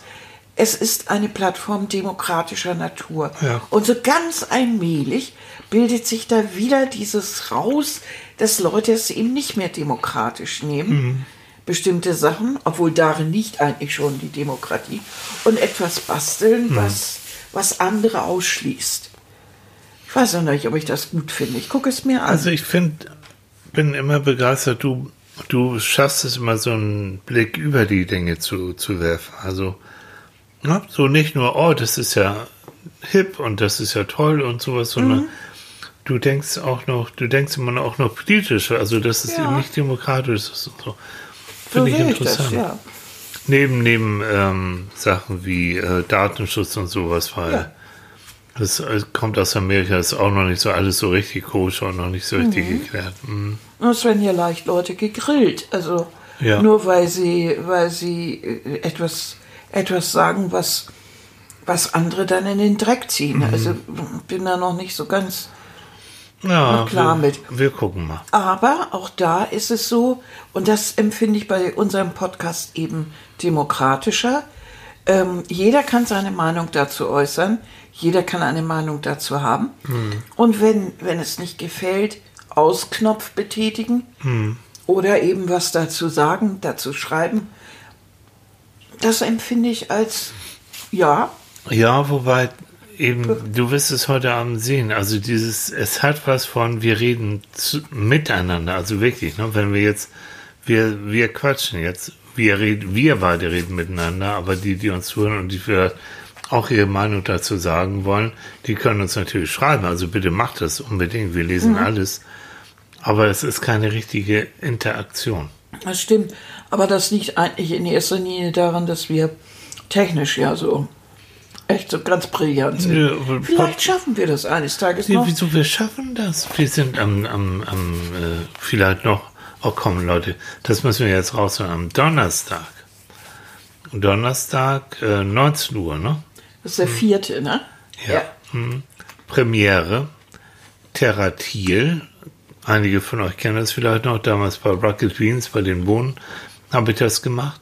[SPEAKER 3] es ist eine Plattform demokratischer Natur.
[SPEAKER 2] Ja.
[SPEAKER 3] Und so ganz allmählich bildet sich da wieder dieses raus, dass Leute es eben nicht mehr demokratisch nehmen. Bestimmte Sachen, obwohl darin liegt eigentlich schon die Demokratie. Und etwas basteln, was, was andere ausschließt. Ich weiß noch nicht, ob ich das gut finde. Ich gucke es mir an.
[SPEAKER 2] Also ich finde, bin immer begeistert, du, du schaffst es immer so einen Blick über die Dinge zu, zu werfen. Also ne, so nicht nur, oh, das ist ja hip und das ist ja toll und sowas, sondern
[SPEAKER 3] Mhm.
[SPEAKER 2] du denkst auch noch, du denkst immer auch noch politischer, also dass es
[SPEAKER 3] Ja.
[SPEAKER 2] eben nicht demokratisch ist und so.
[SPEAKER 3] so
[SPEAKER 2] Finde ich
[SPEAKER 3] sehe ich das,
[SPEAKER 2] interessant.
[SPEAKER 3] ja.
[SPEAKER 2] Neben, neben ähm, Sachen wie äh, Datenschutz und sowas, weil
[SPEAKER 3] Ja.
[SPEAKER 2] das äh, kommt aus Amerika, ist auch noch nicht so alles so richtig koscher und noch nicht so richtig
[SPEAKER 3] Mhm.
[SPEAKER 2] geklärt. Mhm.
[SPEAKER 3] Es werden ja leicht Leute gegrillt. Also nur weil sie, weil sie äh, etwas, etwas sagen, was, was andere dann in den Dreck ziehen.
[SPEAKER 2] Mhm.
[SPEAKER 3] Also bin da noch nicht so ganz.
[SPEAKER 2] Ja,
[SPEAKER 3] klar
[SPEAKER 2] wir,
[SPEAKER 3] mit.
[SPEAKER 2] wir gucken mal.
[SPEAKER 3] Aber auch da ist es so, und das empfinde ich bei unserem Podcast eben demokratischer. Ähm, jeder kann seine Meinung dazu äußern, jeder kann eine Meinung dazu haben. Und wenn, wenn es nicht gefällt, Ausknopf betätigen oder eben was dazu sagen, dazu schreiben. Das empfinde ich als, ja,
[SPEAKER 2] Ja, wobei eben, du wirst es heute Abend sehen. Also dieses, es hat was von, wir reden zu, miteinander. Also wirklich, ne? wenn wir jetzt, wir, wir quatschen jetzt, wir reden, wir beide reden miteinander, aber die, die uns zuhören und die vielleicht auch ihre Meinung dazu sagen wollen, die können uns natürlich schreiben. Also bitte macht das unbedingt. Wir lesen alles. Aber es ist keine richtige Interaktion.
[SPEAKER 3] Das stimmt. Aber das liegt eigentlich in erster Linie daran, dass wir technisch ja so echt so ganz brillant sind.
[SPEAKER 2] Ja,
[SPEAKER 3] Vielleicht schaffen wir das eines Tages
[SPEAKER 2] Ja,
[SPEAKER 3] noch.
[SPEAKER 2] wieso wir schaffen das? Wir sind am, am, am äh, vielleicht noch, oh komm Leute, das müssen wir jetzt rausholen, am Donnerstag. Donnerstag, äh, 19 Uhr, ne?
[SPEAKER 3] Das ist der vierte, ne?
[SPEAKER 2] Mhm. Premiere, Terratil. Einige von euch kennen das vielleicht noch, damals bei Rocket Beans, bei den Bohnen, habe ich das gemacht.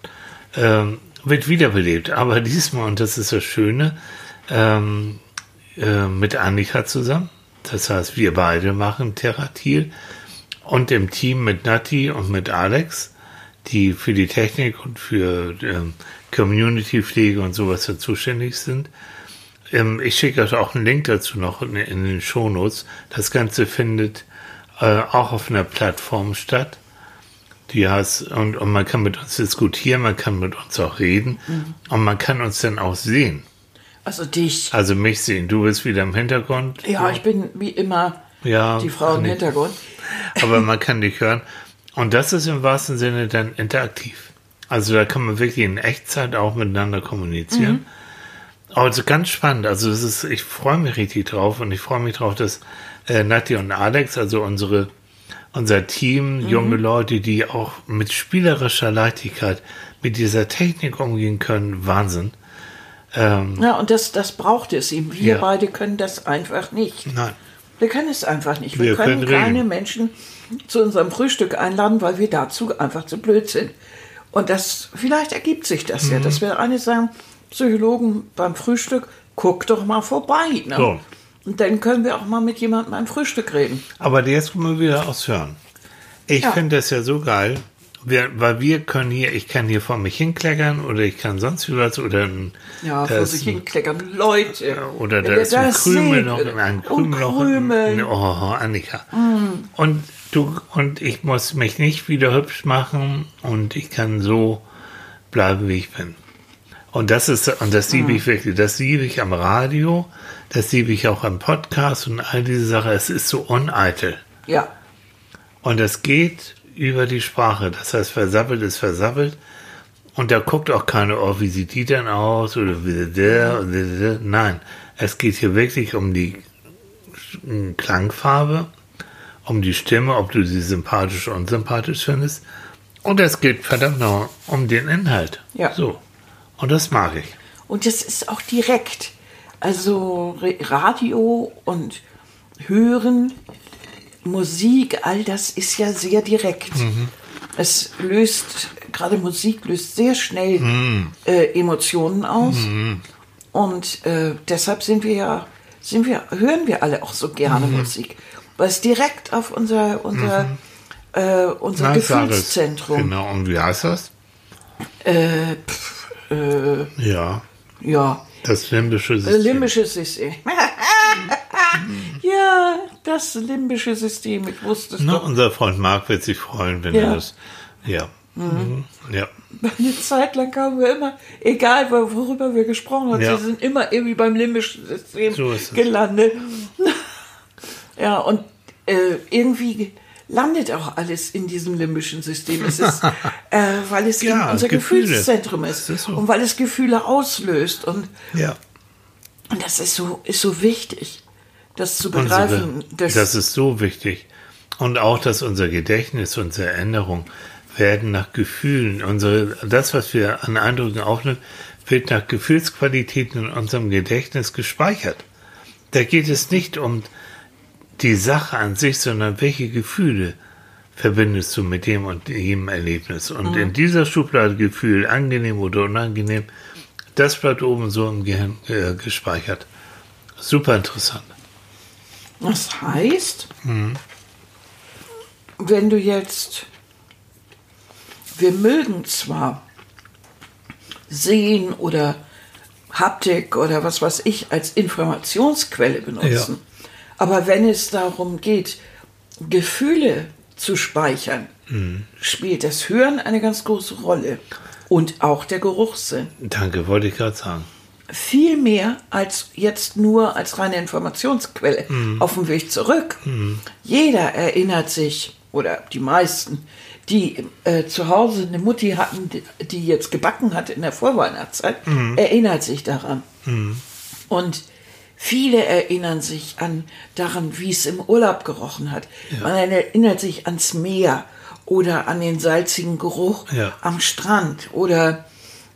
[SPEAKER 2] Ähm, wird wiederbelebt. Aber (laughs) diesmal, und das ist das Schöne, ähm, äh, mit Annika zusammen. Das heißt, wir beide machen Terratil und im Team mit Nati und mit Alex, die für die Technik und für ähm, Community-Pflege und sowas da zuständig sind. Ähm, ich schicke euch auch einen Link dazu noch in, in den Shownotes. Das Ganze findet äh, auch auf einer Plattform statt. Die heißt, und, und man kann mit uns diskutieren, man kann mit uns auch reden
[SPEAKER 3] Mhm.
[SPEAKER 2] und man kann uns dann auch sehen.
[SPEAKER 3] Also dich.
[SPEAKER 2] Also mich sehen. Du bist wieder im Hintergrund.
[SPEAKER 3] Ja, ich bin wie immer
[SPEAKER 2] Ja,
[SPEAKER 3] die Frau im. Hintergrund.
[SPEAKER 2] aber (laughs) man kann dich hören. Und das ist im wahrsten Sinne dann interaktiv. Also da kann man wirklich in Echtzeit auch miteinander kommunizieren. Also ganz spannend. Also es ist, ich freue mich richtig drauf und ich freue mich drauf, dass äh, Nati und Alex, also unsere unser Team, junge Leute, die auch mit spielerischer Leichtigkeit mit dieser Technik umgehen können, Wahnsinn. Ähm,
[SPEAKER 3] Ja, und das, das braucht es ihm. Wir
[SPEAKER 2] Ja.
[SPEAKER 3] beide können das einfach nicht.
[SPEAKER 2] nein,
[SPEAKER 3] Wir können es einfach nicht. Wir,
[SPEAKER 2] Wir
[SPEAKER 3] können,
[SPEAKER 2] können
[SPEAKER 3] keine. Menschen zu unserem Frühstück einladen, weil wir dazu einfach zu blöd sind. Und das, vielleicht ergibt sich das ja,
[SPEAKER 2] Mhm.
[SPEAKER 3] dass wir eine sagen, Psychologen beim Frühstück, guck doch mal vorbei. Ne?
[SPEAKER 2] So.
[SPEAKER 3] Und dann können wir auch mal mit jemandem ein Frühstück reden.
[SPEAKER 2] Aber jetzt kommen wir wieder aufs Hören. Ich
[SPEAKER 3] Ja.
[SPEAKER 2] finde das ja so geil, wir, weil wir können hier, ich kann hier vor mich hinkleckern oder ich kann sonst wie was oder ein,
[SPEAKER 3] Ja, vor sich hinkleckern. Leute.
[SPEAKER 2] oder da ist ein
[SPEAKER 3] das
[SPEAKER 2] Krümel
[SPEAKER 3] seht,
[SPEAKER 2] noch, ein
[SPEAKER 3] und
[SPEAKER 2] Krümel noch.
[SPEAKER 3] Krümel.
[SPEAKER 2] Oh, Annika. Und du, und ich muss mich nicht wieder hübsch machen und ich kann so bleiben, wie ich bin. Und das ist, und das liebe ich wirklich, das liebe ich am Radio, das liebe ich auch am Podcast und all diese Sachen. Es ist so uneitel.
[SPEAKER 3] Ja.
[SPEAKER 2] Und es geht über die Sprache. Das heißt, versabbelt ist versabbelt. Und da guckt auch keiner, oh, wie sieht die denn aus? Oder wie der, und der. Nein, es geht hier wirklich um die Klangfarbe, um die Stimme, ob du sie sympathisch oder unsympathisch findest. Und es geht verdammt noch um den Inhalt.
[SPEAKER 3] Ja.
[SPEAKER 2] So. Und das mag ich.
[SPEAKER 3] Und das ist auch direkt. Also Radio und Hören, Musik, all das ist ja sehr direkt. Es löst, gerade Musik löst sehr schnell äh, Emotionen aus. Und äh, deshalb sind wir ja, sind wir, hören wir alle auch so gerne Musik. Weil es direkt auf unser, unser, äh, unser
[SPEAKER 2] Na.
[SPEAKER 3] Gefühlszentrum.
[SPEAKER 2] Genau. Und wie heißt das?
[SPEAKER 3] Äh, pff, äh,
[SPEAKER 2] Ja.
[SPEAKER 3] ja,
[SPEAKER 2] Das limbische System.
[SPEAKER 3] Limbisches System. (laughs) ja, das limbische System, ich wusste es
[SPEAKER 2] Na,
[SPEAKER 3] doch.
[SPEAKER 2] unser Freund Marc wird sich freuen, wenn
[SPEAKER 3] Ja.
[SPEAKER 2] er das. Ja. Mhm. Ja.
[SPEAKER 3] Eine Zeit lang kamen wir immer, egal wo- worüber wir gesprochen haben,
[SPEAKER 2] Ja.
[SPEAKER 3] sie sind immer irgendwie beim limbischen System
[SPEAKER 2] So
[SPEAKER 3] gelandet. (laughs) ja, und äh, irgendwie landet auch alles in diesem limbischen System. Es ist, (laughs) äh, weil es
[SPEAKER 2] Ja,
[SPEAKER 3] eben unser
[SPEAKER 2] Gefühle.
[SPEAKER 3] Gefühlszentrum ist.
[SPEAKER 2] Ist so.
[SPEAKER 3] Und weil es Gefühle auslöst. Und,
[SPEAKER 2] Ja.
[SPEAKER 3] und das ist so, ist so wichtig, das zu
[SPEAKER 2] Unsere,
[SPEAKER 3] begreifen.
[SPEAKER 2] das, ist so wichtig. Und auch, dass unser Gedächtnis, unsere Erinnerung werden nach Gefühlen, unsere, das, was wir an Eindrücken aufnehmen, wird nach Gefühlsqualitäten in unserem Gedächtnis gespeichert. Da geht es nicht um die Sache an sich, sondern welche Gefühle verbindest du mit dem und jedem Erlebnis. Und in dieser Schublade Gefühl, angenehm oder unangenehm, das bleibt oben so im Gehirn äh, gespeichert. Super interessant.
[SPEAKER 3] Das heißt, wenn du jetzt, wir mögen zwar sehen oder Haptik oder was weiß ich als Informationsquelle benutzen, aber wenn es darum geht, Gefühle zu speichern, spielt das Hören eine ganz große Rolle und auch der Geruchssinn
[SPEAKER 2] Danke, wollte ich gerade sagen.
[SPEAKER 3] viel mehr als jetzt nur als reine Informationsquelle auf dem Weg zurück. Jeder erinnert sich, oder die meisten, die äh, zu Hause eine Mutti hatten, die, die jetzt gebacken hat in der Vorweihnachtszeit, erinnert sich daran. Und viele erinnern sich an daran, wie es im Urlaub gerochen hat. Man erinnert sich ans Meer oder an den salzigen Geruch
[SPEAKER 2] Ja.
[SPEAKER 3] am Strand oder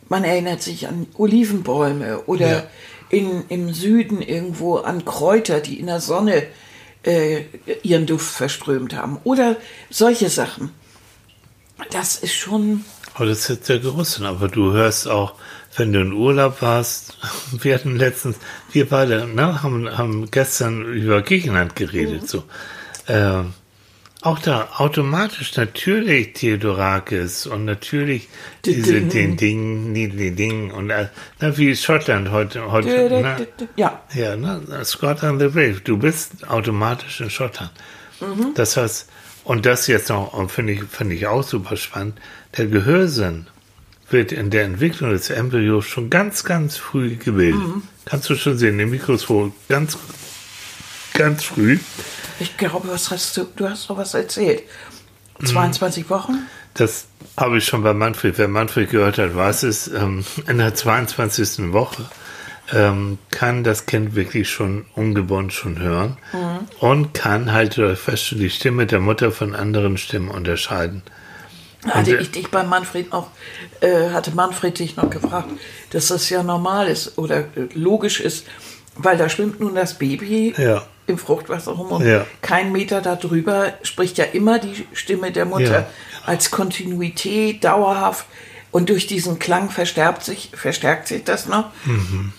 [SPEAKER 3] man erinnert sich an Olivenbäume oder
[SPEAKER 2] Ja.
[SPEAKER 3] in, im Süden irgendwo an Kräuter, die in der Sonne äh, ihren Duft verströmt haben oder solche Sachen. Das ist schon
[SPEAKER 2] Aber das ist jetzt der Geruchssinn. Aber du hörst auch, wenn du in Urlaub warst, (laughs) wir hatten letztens, wir beide, ne, haben, haben gestern über Griechenland geredet, so. Ähm, auch da automatisch natürlich Theodorakis und natürlich
[SPEAKER 3] Die
[SPEAKER 2] diese den Ding, die, Ding und äh, na, wie Schottland heute, heute ne?
[SPEAKER 3] Ja,
[SPEAKER 2] Ja, ne? Scotland the Brave. Du bist automatisch in Schottland. Das heißt, und das jetzt noch, und finde ich, finde ich auch super spannend, der Gehörsinn wird in der Entwicklung des Embryos schon ganz, ganz früh gebildet. Kannst du schon sehen, im Mikroskop ganz, ganz früh.
[SPEAKER 3] ich glaube, was hast du, du hast doch was erzählt. 22 Wochen?
[SPEAKER 2] Das habe ich schon bei Manfred. Wer Manfred gehört hat, weiß es. Ähm, in der 22. Woche ähm, kann das Kind wirklich schon ungeboren schon hören und kann halt euch fest die Stimme der Mutter von anderen Stimmen unterscheiden.
[SPEAKER 3] Hatte ich dich bei Manfred auch, äh, hatte Manfred dich noch gefragt, dass das ja normal ist oder äh, logisch ist, weil da schwimmt nun das Baby
[SPEAKER 2] Ja.
[SPEAKER 3] im Fruchtwasser rum und
[SPEAKER 2] Ja.
[SPEAKER 3] kein Meter darüber spricht ja immer die Stimme der Mutter
[SPEAKER 2] Ja.
[SPEAKER 3] als Kontinuität, dauerhaft und durch diesen Klang verstärkt sich, verstärkt sich das noch.
[SPEAKER 2] Mhm.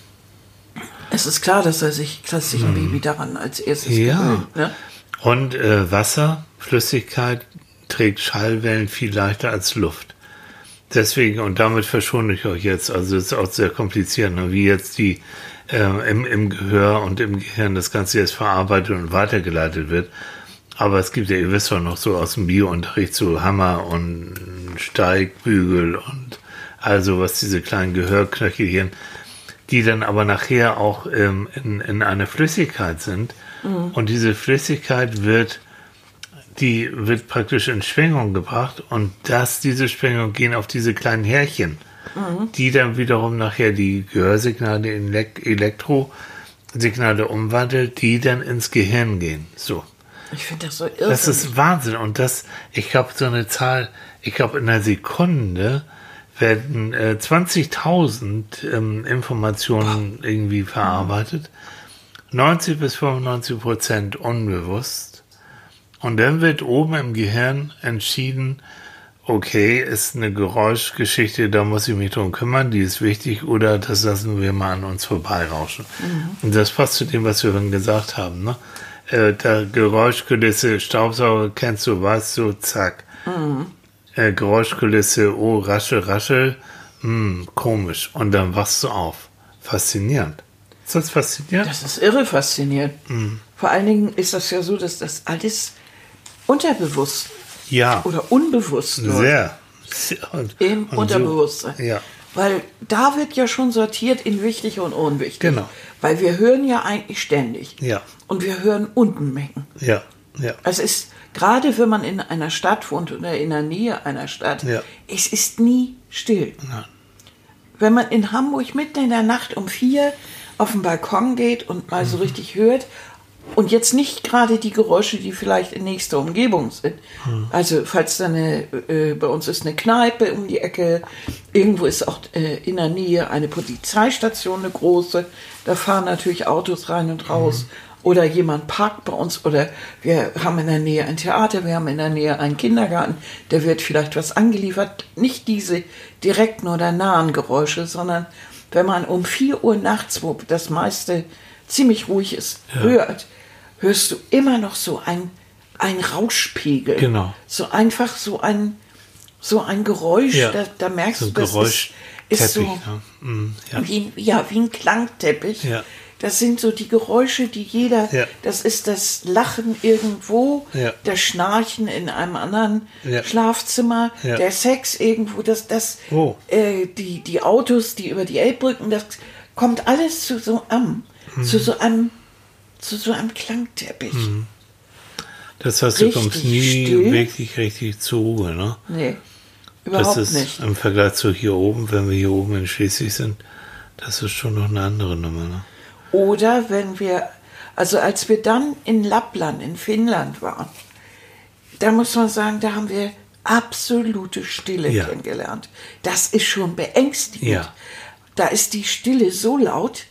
[SPEAKER 3] Es ist klar, dass er sich, dass sich ein Baby daran als erstes
[SPEAKER 2] Ja.
[SPEAKER 3] gewöhnt. Ne?
[SPEAKER 2] Und äh, Wasser, Flüssigkeit trägt Schallwellen viel leichter als Luft. Deswegen, und damit verschone ich euch jetzt, also es ist auch sehr kompliziert, ne, wie jetzt die äh, im, im Gehör und im Gehirn das Ganze jetzt verarbeitet und weitergeleitet wird. Aber es gibt ja, ihr wisst doch noch so aus dem Biounterricht so Hammer und Steigbügel und also was diese kleinen Gehörknöchelchen, die dann aber nachher auch ähm, in, in einer Flüssigkeit sind. Und diese Flüssigkeit wird, die wird praktisch in Schwingung gebracht und das, diese Schwingung gehen auf diese kleinen Härchen, die dann wiederum nachher die Gehörsignale in Elek Elektrosignale umwandelt, die dann ins Gehirn gehen. So.
[SPEAKER 3] Ich finde das so irre.
[SPEAKER 2] Das ist Wahnsinn. Und das, ich glaube, so eine Zahl, ich glaube, in einer Sekunde werden äh, 20.000 ähm, Informationen irgendwie verarbeitet. 90 bis 95 Prozent unbewusst. Und dann wird oben im Gehirn entschieden, okay, ist eine Geräuschgeschichte, da muss ich mich drum kümmern, die ist wichtig, oder das lassen wir mal an uns vorbeirauschen. Und das passt zu dem, was wir vorhin gesagt haben. Ne? Äh, da Geräuschkulisse, Staubsauger kennst du, weißt du, zack. Äh, Geräuschkulisse, oh, raschel, raschel, hm, komisch. Und dann wachst du auf. Faszinierend. Ist das faszinierend?
[SPEAKER 3] Das ist irre faszinierend.
[SPEAKER 2] Mhm.
[SPEAKER 3] Vor allen Dingen ist das ja so, dass das alles unterbewusst
[SPEAKER 2] ja,
[SPEAKER 3] oder unbewusst läuft.
[SPEAKER 2] sehr. Sehr- Und,
[SPEAKER 3] Im
[SPEAKER 2] und so-
[SPEAKER 3] Unterbewusstsein.
[SPEAKER 2] Ja.
[SPEAKER 3] Weil da wird ja schon sortiert in wichtig und unwichtig.
[SPEAKER 2] Genau.
[SPEAKER 3] Weil wir hören ja eigentlich ständig.
[SPEAKER 2] Ja.
[SPEAKER 3] Und wir hören Unmengen.
[SPEAKER 2] Ja, ja.
[SPEAKER 3] Es ist, gerade wenn man in einer Stadt wohnt oder in der Nähe einer Stadt,
[SPEAKER 2] Ja.
[SPEAKER 3] es ist nie still.
[SPEAKER 2] Nein.
[SPEAKER 3] Wenn man in Hamburg mitten in der Nacht um vier auf den Balkon geht und mal
[SPEAKER 2] Mhm.
[SPEAKER 3] so richtig hört und jetzt nicht gerade die Geräusche, die vielleicht in nächster Umgebung sind.
[SPEAKER 2] Mhm.
[SPEAKER 3] Also falls da eine, äh, bei uns ist eine Kneipe um die Ecke, irgendwo ist auch äh, in der Nähe eine Polizeistation, eine große, da fahren natürlich Autos rein und raus.
[SPEAKER 2] Mhm.
[SPEAKER 3] Oder jemand parkt bei uns oder wir haben in der Nähe ein Theater, wir haben in der Nähe einen Kindergarten, da wird vielleicht was angeliefert. Nicht diese direkten oder nahen Geräusche, sondern wenn man um 4 Uhr nachts, wo das meiste ziemlich ruhig ist, hört, hörst du immer noch so ein, ein Rauschpegel.
[SPEAKER 2] Genau.
[SPEAKER 3] So einfach so ein, so ein Geräusch,
[SPEAKER 2] Ja.
[SPEAKER 3] da, da merkst
[SPEAKER 2] So
[SPEAKER 3] du, das ist, ist so
[SPEAKER 2] ne? Mm, ja.
[SPEAKER 3] wie, ein- ja, wie ein Klangteppich.
[SPEAKER 2] Ja.
[SPEAKER 3] Das sind so die Geräusche, die jeder,
[SPEAKER 2] Ja.
[SPEAKER 3] das ist das Lachen irgendwo,
[SPEAKER 2] Ja.
[SPEAKER 3] das Schnarchen in einem anderen
[SPEAKER 2] Ja.
[SPEAKER 3] Schlafzimmer, der Sex irgendwo, das, das,
[SPEAKER 2] Oh.
[SPEAKER 3] äh, die, die Autos, die über die Elbbrücken, das kommt alles zu so einem,
[SPEAKER 2] Mhm.
[SPEAKER 3] zu so einem, zu so einem Klangteppich.
[SPEAKER 2] Das heißt, du
[SPEAKER 3] Richtig
[SPEAKER 2] kommst nie
[SPEAKER 3] still.
[SPEAKER 2] wirklich richtig zur Ruhe, ne?
[SPEAKER 3] Nee,
[SPEAKER 2] Das
[SPEAKER 3] überhaupt
[SPEAKER 2] ist
[SPEAKER 3] nicht.
[SPEAKER 2] im Vergleich zu hier oben, wenn wir hier oben in Schleswig sind, das ist schon noch eine andere Nummer, ne?
[SPEAKER 3] Oder wenn wir, also als wir dann in Lappland, in Finnland waren, da muss man sagen, da haben wir absolute Stille
[SPEAKER 2] Ja.
[SPEAKER 3] kennengelernt. Das ist schon beängstigend.
[SPEAKER 2] Ja.
[SPEAKER 3] Da ist die Stille so laut,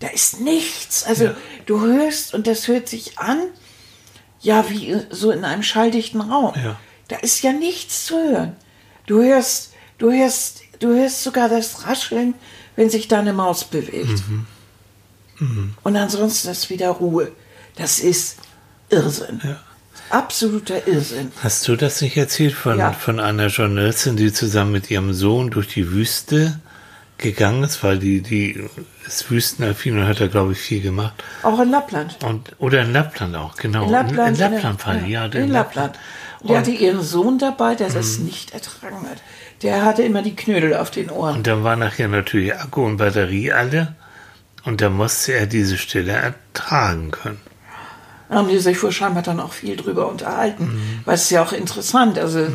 [SPEAKER 3] da ist nichts. Also
[SPEAKER 2] Ja.
[SPEAKER 3] du hörst und das hört sich an, ja, wie so in einem schalldichten Raum.
[SPEAKER 2] Ja.
[SPEAKER 3] Da ist ja nichts zu hören. Du hörst Du hörst, du hörst sogar das Rascheln, wenn sich da eine Maus bewegt. Und ansonsten ist wieder Ruhe. Das ist Irrsinn.
[SPEAKER 2] Ja.
[SPEAKER 3] Absoluter Irrsinn.
[SPEAKER 2] Hast du das nicht erzählt von,
[SPEAKER 3] Ja.
[SPEAKER 2] von einer Journalistin, die zusammen mit ihrem Sohn durch die Wüste gegangen ist, weil die, die ist wüstenaffin und hat da, glaube ich, viel gemacht.
[SPEAKER 3] Auch in Lappland.
[SPEAKER 2] Und, oder in Lappland auch, genau.
[SPEAKER 3] In Lappland.
[SPEAKER 2] In, in Lappland war die, ja.
[SPEAKER 3] in Lappland. Und die hatte ihren Sohn dabei, der das nicht ertragen hat. Der hatte immer die Knödel auf den Ohren.
[SPEAKER 2] Und dann war nachher natürlich Akku und Batterie alle. Und da musste er diese Stille ertragen können.
[SPEAKER 3] Da haben die sich wohl scheinbar dann auch viel drüber unterhalten. Weil es ist ja auch interessant. Also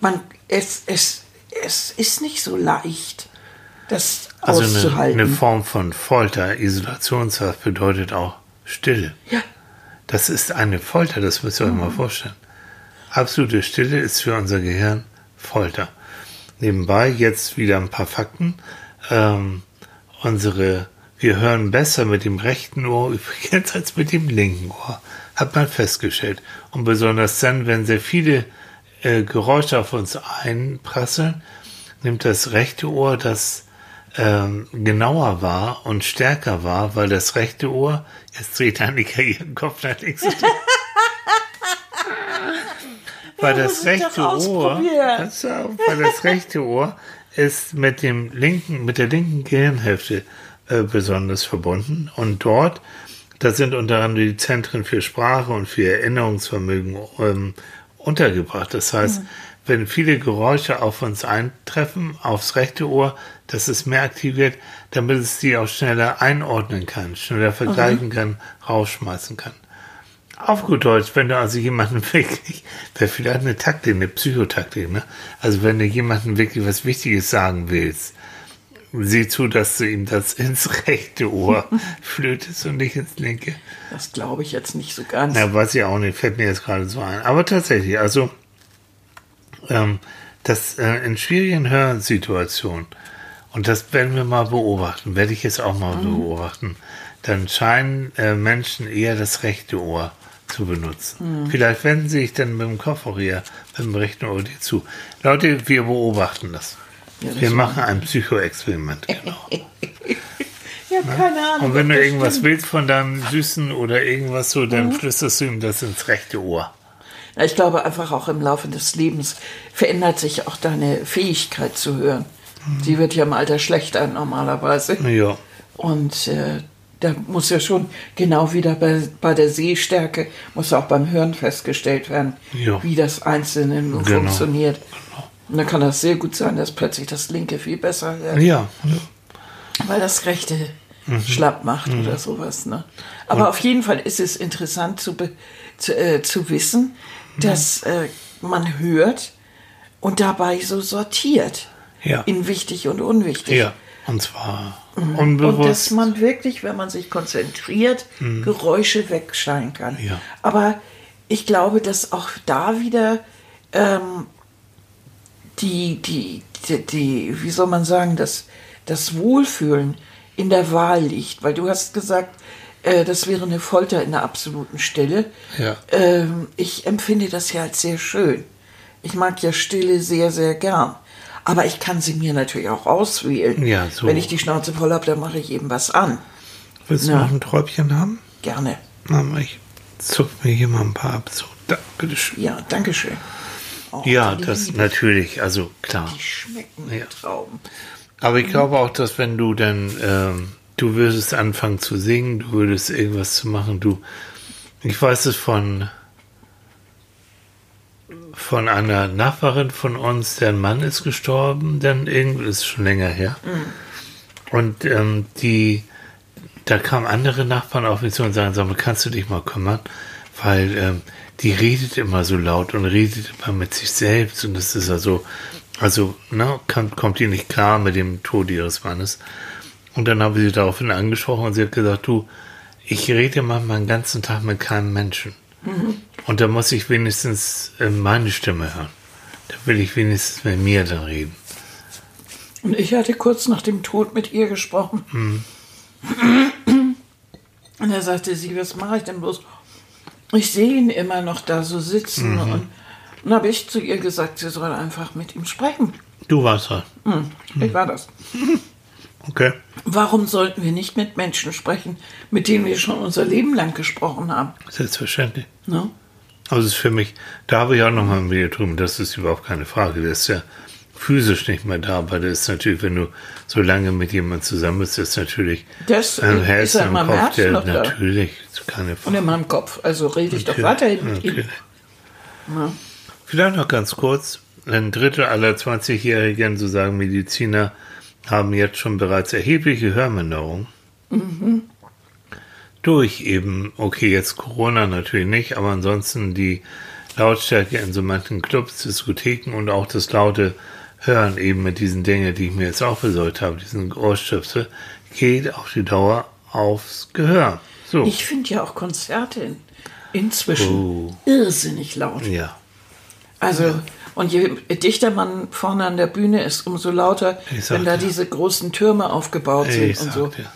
[SPEAKER 3] man, es, es, es ist nicht so leicht, das
[SPEAKER 2] Also eine,
[SPEAKER 3] auszuhalten.
[SPEAKER 2] eine Form von Folter, Isolationshaft bedeutet auch Stille.
[SPEAKER 3] ja,
[SPEAKER 2] Das ist eine Folter, das müsst ihr euch mal vorstellen. Absolute Stille ist für unser Gehirn Folter. Nebenbei jetzt wieder ein paar Fakten. Ähm, unsere, wir hören besser mit dem rechten Ohr (laughs) übrigens als mit dem linken Ohr. Hat man festgestellt. Und besonders dann, wenn sehr viele äh, Geräusche auf uns einprasseln, nimmt das rechte Ohr das ähm, genauer wahr und stärker wahr, weil das rechte Ohr, jetzt dreht Annika ihren Kopf nach links. (laughs) weil das rechte Ohr,
[SPEAKER 3] ausprobieren.
[SPEAKER 2] pass auf, weil das rechte Ohr ist mit dem linken, mit der linken Gehirnhälfte äh, besonders verbunden und dort, da sind unter anderem die Zentren für Sprache und für Erinnerungsvermögen ähm, untergebracht. Das heißt, wenn viele Geräusche auf uns eintreffen, aufs rechte Ohr, dass es mehr aktiviert, damit es die auch schneller einordnen kann, schneller vergleichen kann, rausschmeißen kann. Auf gut Deutsch, wenn du also jemanden (laughs) wirklich, wäre vielleicht eine Taktik, eine Psychotaktik, ne? Also wenn du jemanden wirklich was Wichtiges sagen willst, sieh zu, dass du ihm das (laughs) ins rechte Ohr (laughs) flötest und nicht ins linke.
[SPEAKER 3] das glaube ich jetzt nicht so ganz.
[SPEAKER 2] Na, weiß ich auch nicht, fällt mir jetzt gerade so ein. Aber tatsächlich, also ähm, das äh, in schwierigen Hörsituationen, und das werden wir mal beobachten, werde ich jetzt auch mal beobachten, dann scheinen äh, Menschen eher das rechte Ohr zu benutzen. Vielleicht wenden sie sich dann mit dem Kopf auch eher mit dem rechten Ohr dir zu. Leute, wir beobachten das.
[SPEAKER 3] Ja, das
[SPEAKER 2] wir machen ein Psychoexperiment, genau. (laughs)
[SPEAKER 3] ja, keine Ahnung.
[SPEAKER 2] Und wenn du irgendwas
[SPEAKER 3] stimmt.
[SPEAKER 2] willst von deinem Süßen oder irgendwas so, dann flüsterst du ihm das ins rechte Ohr.
[SPEAKER 3] Ich glaube einfach auch im Laufe des Lebens verändert sich auch deine Fähigkeit zu hören.
[SPEAKER 2] Mhm.
[SPEAKER 3] Die wird ja im Alter schlechter normalerweise.
[SPEAKER 2] Ja.
[SPEAKER 3] Und äh, da muss ja schon genau wieder bei, bei der Sehstärke, muss auch beim Hören festgestellt werden,
[SPEAKER 2] Ja.
[SPEAKER 3] wie das Einzelne nun
[SPEAKER 2] Genau.
[SPEAKER 3] funktioniert. Und dann kann das sehr gut sein, dass plötzlich das linke viel besser hört,
[SPEAKER 2] Ja,
[SPEAKER 3] weil das rechte
[SPEAKER 2] Mhm.
[SPEAKER 3] schlapp macht oder sowas. Ne? Aber auf jeden Fall ist es interessant zu, zu, äh, zu wissen,
[SPEAKER 2] Mhm.
[SPEAKER 3] Dass äh, man hört und dabei so sortiert
[SPEAKER 2] ja.
[SPEAKER 3] in wichtig und unwichtig.
[SPEAKER 2] Ja, und zwar
[SPEAKER 3] Und dass
[SPEAKER 2] unbewusst.
[SPEAKER 3] man wirklich, wenn man sich konzentriert, Geräusche wegscheinen kann.
[SPEAKER 2] Mhm. Ja.
[SPEAKER 3] Aber ich glaube, dass auch da wieder ähm, die, die, die, die, wie soll man sagen, das, das Wohlfühlen in der Wahl liegt. Weil du hast gesagt, äh, das wäre eine Folter in der absoluten Stille.
[SPEAKER 2] Ja.
[SPEAKER 3] Ähm, ich empfinde das ja als sehr schön. Ich mag ja Stille sehr, sehr gern. Aber ich kann sie mir natürlich auch auswählen.
[SPEAKER 2] Ja, so.
[SPEAKER 3] Wenn ich die Schnauze voll habe, dann mache ich eben was an.
[SPEAKER 2] Willst du
[SPEAKER 3] Ja.
[SPEAKER 2] noch ein Träubchen haben?
[SPEAKER 3] Gerne.
[SPEAKER 2] Mama, ich zuck mir hier mal ein paar ab. So, da, bitteschön.
[SPEAKER 3] Ja, danke schön. Oh,
[SPEAKER 2] Ja, das
[SPEAKER 3] liebe
[SPEAKER 2] natürlich, also klar.
[SPEAKER 3] Die schmecken
[SPEAKER 2] ja.
[SPEAKER 3] Trauben.
[SPEAKER 2] Aber ich glaube auch, dass wenn du dann, ähm, du würdest anfangen zu singen, du würdest irgendwas zu machen, du, ich weiß es von, von einer Nachbarin von uns, deren Mann ist gestorben, dann irgendwie, ist schon länger her. Und ähm, die, da kamen andere Nachbarn auf mich zu und sagen, sag mal, kannst du dich mal kümmern? Weil ähm, die redet immer so laut und redet immer mit sich selbst und das ist ja so, also, ne, kommt, kommt die nicht klar mit dem Tod ihres Mannes. Und dann habe ich sie daraufhin angesprochen und sie hat gesagt, du, ich rede manchmal den ganzen Tag mit keinem Menschen. Und da muss ich wenigstens äh, meine Stimme hören. Da will ich wenigstens mit mir dann reden.
[SPEAKER 3] Und ich hatte kurz nach dem Tod mit ihr gesprochen.
[SPEAKER 2] Hm.
[SPEAKER 3] Und da sagte sie, was mache ich denn bloß? Ich sehe ihn immer noch da so sitzen.
[SPEAKER 2] Mhm.
[SPEAKER 3] Und dann habe ich zu ihr gesagt, sie soll einfach mit ihm sprechen.
[SPEAKER 2] Du warst dran.
[SPEAKER 3] Ich war das.
[SPEAKER 2] Okay.
[SPEAKER 3] Warum sollten wir nicht mit Menschen sprechen, mit denen wir schon unser Leben lang gesprochen haben?
[SPEAKER 2] Selbstverständlich.
[SPEAKER 3] Ne?
[SPEAKER 2] Also es ist für mich, da habe ich auch nochmal mit dir drüben, das ist überhaupt keine Frage. Der ist ja physisch nicht mehr da, aber das ist natürlich, wenn du so lange mit jemandem zusammen bist, ist natürlich
[SPEAKER 3] Das, äh,
[SPEAKER 2] ein
[SPEAKER 3] ist
[SPEAKER 2] Herz
[SPEAKER 3] ja in
[SPEAKER 2] im Kopf,
[SPEAKER 3] Herz
[SPEAKER 2] der
[SPEAKER 3] noch da.
[SPEAKER 2] natürlich, keine
[SPEAKER 3] Und
[SPEAKER 2] Frage.
[SPEAKER 3] in meinem Kopf. Also rede ich doch weiterhin mit ihm.
[SPEAKER 2] Natürlich.
[SPEAKER 3] Ja.
[SPEAKER 2] Vielleicht noch ganz kurz. Ein Drittel aller 20-Jährigen, so sagen Mediziner, haben jetzt schon bereits erhebliche Hörminderung. Durch eben, okay, jetzt Corona natürlich nicht, aber ansonsten die Lautstärke in so manchen Clubs, Diskotheken und auch das laute Hören eben mit diesen Dingen, die ich mir jetzt auch besorgt habe, diesen Ohrstöpsel, geht auf die Dauer aufs Gehör. So.
[SPEAKER 3] Ich finde ja auch Konzerte in, inzwischen
[SPEAKER 2] Oh.
[SPEAKER 3] irrsinnig laut.
[SPEAKER 2] ja.
[SPEAKER 3] Also, und je dichter man vorne an der Bühne ist, umso lauter,
[SPEAKER 2] sag
[SPEAKER 3] wenn da
[SPEAKER 2] dir.
[SPEAKER 3] diese großen Türme aufgebaut sind
[SPEAKER 2] Ich
[SPEAKER 3] und so.
[SPEAKER 2] dir.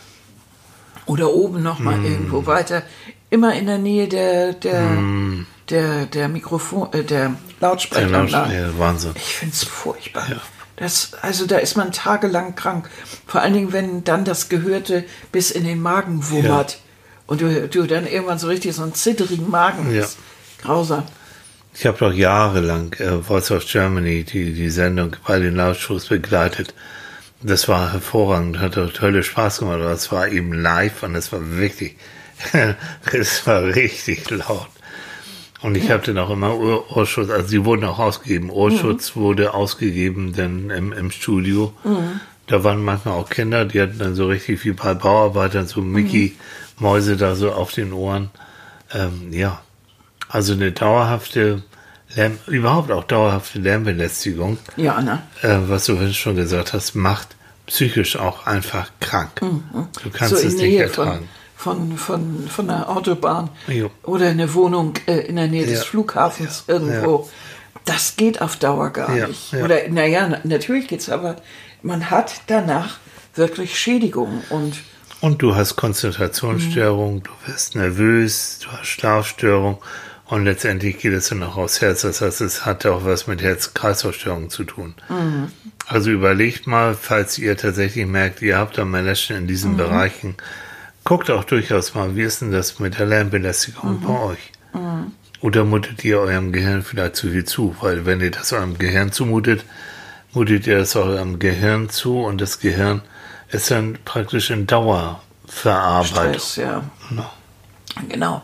[SPEAKER 3] Oder oben nochmal
[SPEAKER 2] Mm.
[SPEAKER 3] irgendwo weiter. Immer in der Nähe der, der,
[SPEAKER 2] Mm.
[SPEAKER 3] der, der Mikrofon, äh, der
[SPEAKER 2] Der
[SPEAKER 3] Lautsprecheranlage.
[SPEAKER 2] Lautsprecher, Wahnsinn.
[SPEAKER 3] Ich finde es furchtbar.
[SPEAKER 2] Ja.
[SPEAKER 3] Das, also da ist man tagelang krank. Vor allen Dingen, wenn dann das Gehörte bis in den Magen wummert. Und du, du dann irgendwann so richtig so einen zitterigen Magen
[SPEAKER 2] Ja.
[SPEAKER 3] hast. Grausam.
[SPEAKER 2] Ich habe doch jahrelang äh, Voice of Germany, die, die Sendung bei den Lautshows begleitet. Das war hervorragend, hat doch tolle Spaß gemacht, aber es war eben live und es war wirklich, (laughs) es war richtig laut. Und ich habe dann auch immer Ohr Ohrschutz, also die wurden auch ausgegeben. Ohrschutz wurde ausgegeben dann im, im Studio. Da waren manchmal auch Kinder, die hatten dann so richtig wie bei Bauarbeitern so Mickey-Mäuse da so auf den Ohren. Ähm, ja, also eine dauerhafte, Lärm, überhaupt auch dauerhafte Lärmbelästigung,
[SPEAKER 3] Ja, ne?
[SPEAKER 2] äh, was du schon gesagt hast, macht psychisch auch einfach krank. Du kannst
[SPEAKER 3] Mhm. so
[SPEAKER 2] es nicht
[SPEAKER 3] von,
[SPEAKER 2] ertragen.
[SPEAKER 3] von, von, von der Autobahn
[SPEAKER 2] Jo.
[SPEAKER 3] oder eine Wohnung äh, in der Nähe des
[SPEAKER 2] Ja.
[SPEAKER 3] Flughafens irgendwo. Das geht auf Dauer gar
[SPEAKER 2] Ja,
[SPEAKER 3] nicht.
[SPEAKER 2] ja.
[SPEAKER 3] Oder, naja, na, natürlich geht's, aber man hat danach wirklich Schädigungen und
[SPEAKER 2] Und du hast Konzentrationsstörungen, du wirst nervös, du hast Schlafstörungen und letztendlich geht es dann auch aufs Herz. Das heißt, es hat auch was mit Herz-Kreislauf-Störungen zu tun. Also überlegt mal, falls ihr tatsächlich merkt, ihr habt am Menschen in diesen Bereichen, guckt auch durchaus mal, wie ist denn das mit der Lärmbelästigung bei euch? Oder mutet ihr eurem Gehirn vielleicht zu viel zu? Weil wenn ihr das eurem Gehirn zumutet, mutet ihr das eurem Gehirn zu und das Gehirn ist dann praktisch in Dauerverarbeitung.
[SPEAKER 3] Stress, ja.
[SPEAKER 2] Ja.
[SPEAKER 3] Genau.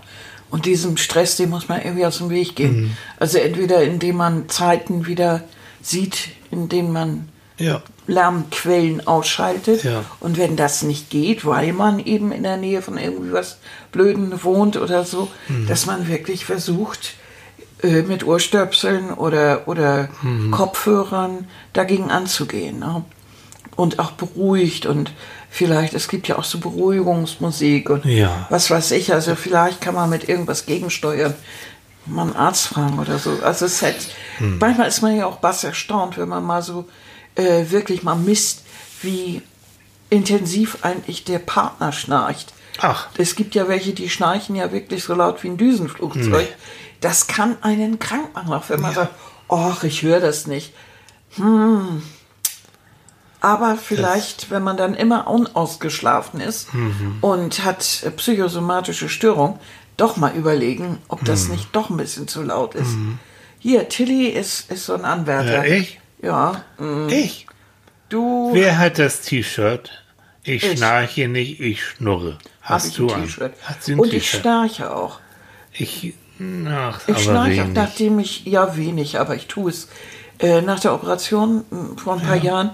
[SPEAKER 3] Und diesem Stress, dem muss man irgendwie aus dem Weg gehen.
[SPEAKER 2] Mhm.
[SPEAKER 3] Also entweder indem man Zeiten wieder sieht, in denen man
[SPEAKER 2] Ja.
[SPEAKER 3] Lärmquellen ausschaltet.
[SPEAKER 2] Ja.
[SPEAKER 3] Und wenn das nicht geht, weil man eben in der Nähe von irgendwie was Blöden wohnt oder so,
[SPEAKER 2] Mhm.
[SPEAKER 3] dass man wirklich versucht, äh, mit Ohrstöpseln oder, oder
[SPEAKER 2] Mhm.
[SPEAKER 3] Kopfhörern dagegen anzugehen. Ne? Und auch beruhigt und vielleicht, es gibt ja auch so Beruhigungsmusik und
[SPEAKER 2] Ja.
[SPEAKER 3] was weiß ich, also vielleicht kann man mit irgendwas gegensteuern. Mal einen Arzt fragen oder so. Also es hat,
[SPEAKER 2] Hm.
[SPEAKER 3] manchmal ist man ja auch bass erstaunt, wenn man mal so äh, wirklich mal misst, wie intensiv eigentlich der Partner schnarcht.
[SPEAKER 2] Ach.
[SPEAKER 3] Es gibt ja welche, die schnarchen ja wirklich so laut wie ein Düsenflugzeug. Das kann einen krank machen, auch wenn man sagt, ach, ich höre das nicht. Hm. Aber vielleicht, wenn man dann immer unausgeschlafen ist und hat äh, psychosomatische Störung, doch mal überlegen, ob das nicht doch ein bisschen zu laut ist. Hier, Tilly ist, ist so ein Anwärter.
[SPEAKER 2] Ja, ich?
[SPEAKER 3] Ja, mm,
[SPEAKER 2] Ich?
[SPEAKER 3] du
[SPEAKER 2] Wer hat das T-Shirt? Ich,
[SPEAKER 3] Ich.
[SPEAKER 2] schnarche nicht, ich schnurre. Hast du
[SPEAKER 3] ein T-Shirt. Und ich schnarche auch.
[SPEAKER 2] Ich, ach,
[SPEAKER 3] Ich schnarche auch,
[SPEAKER 2] wenig.
[SPEAKER 3] nachdem ich, ja wenig, aber ich tue es. Äh, nach der Operation mh, vor ein paar Jahren,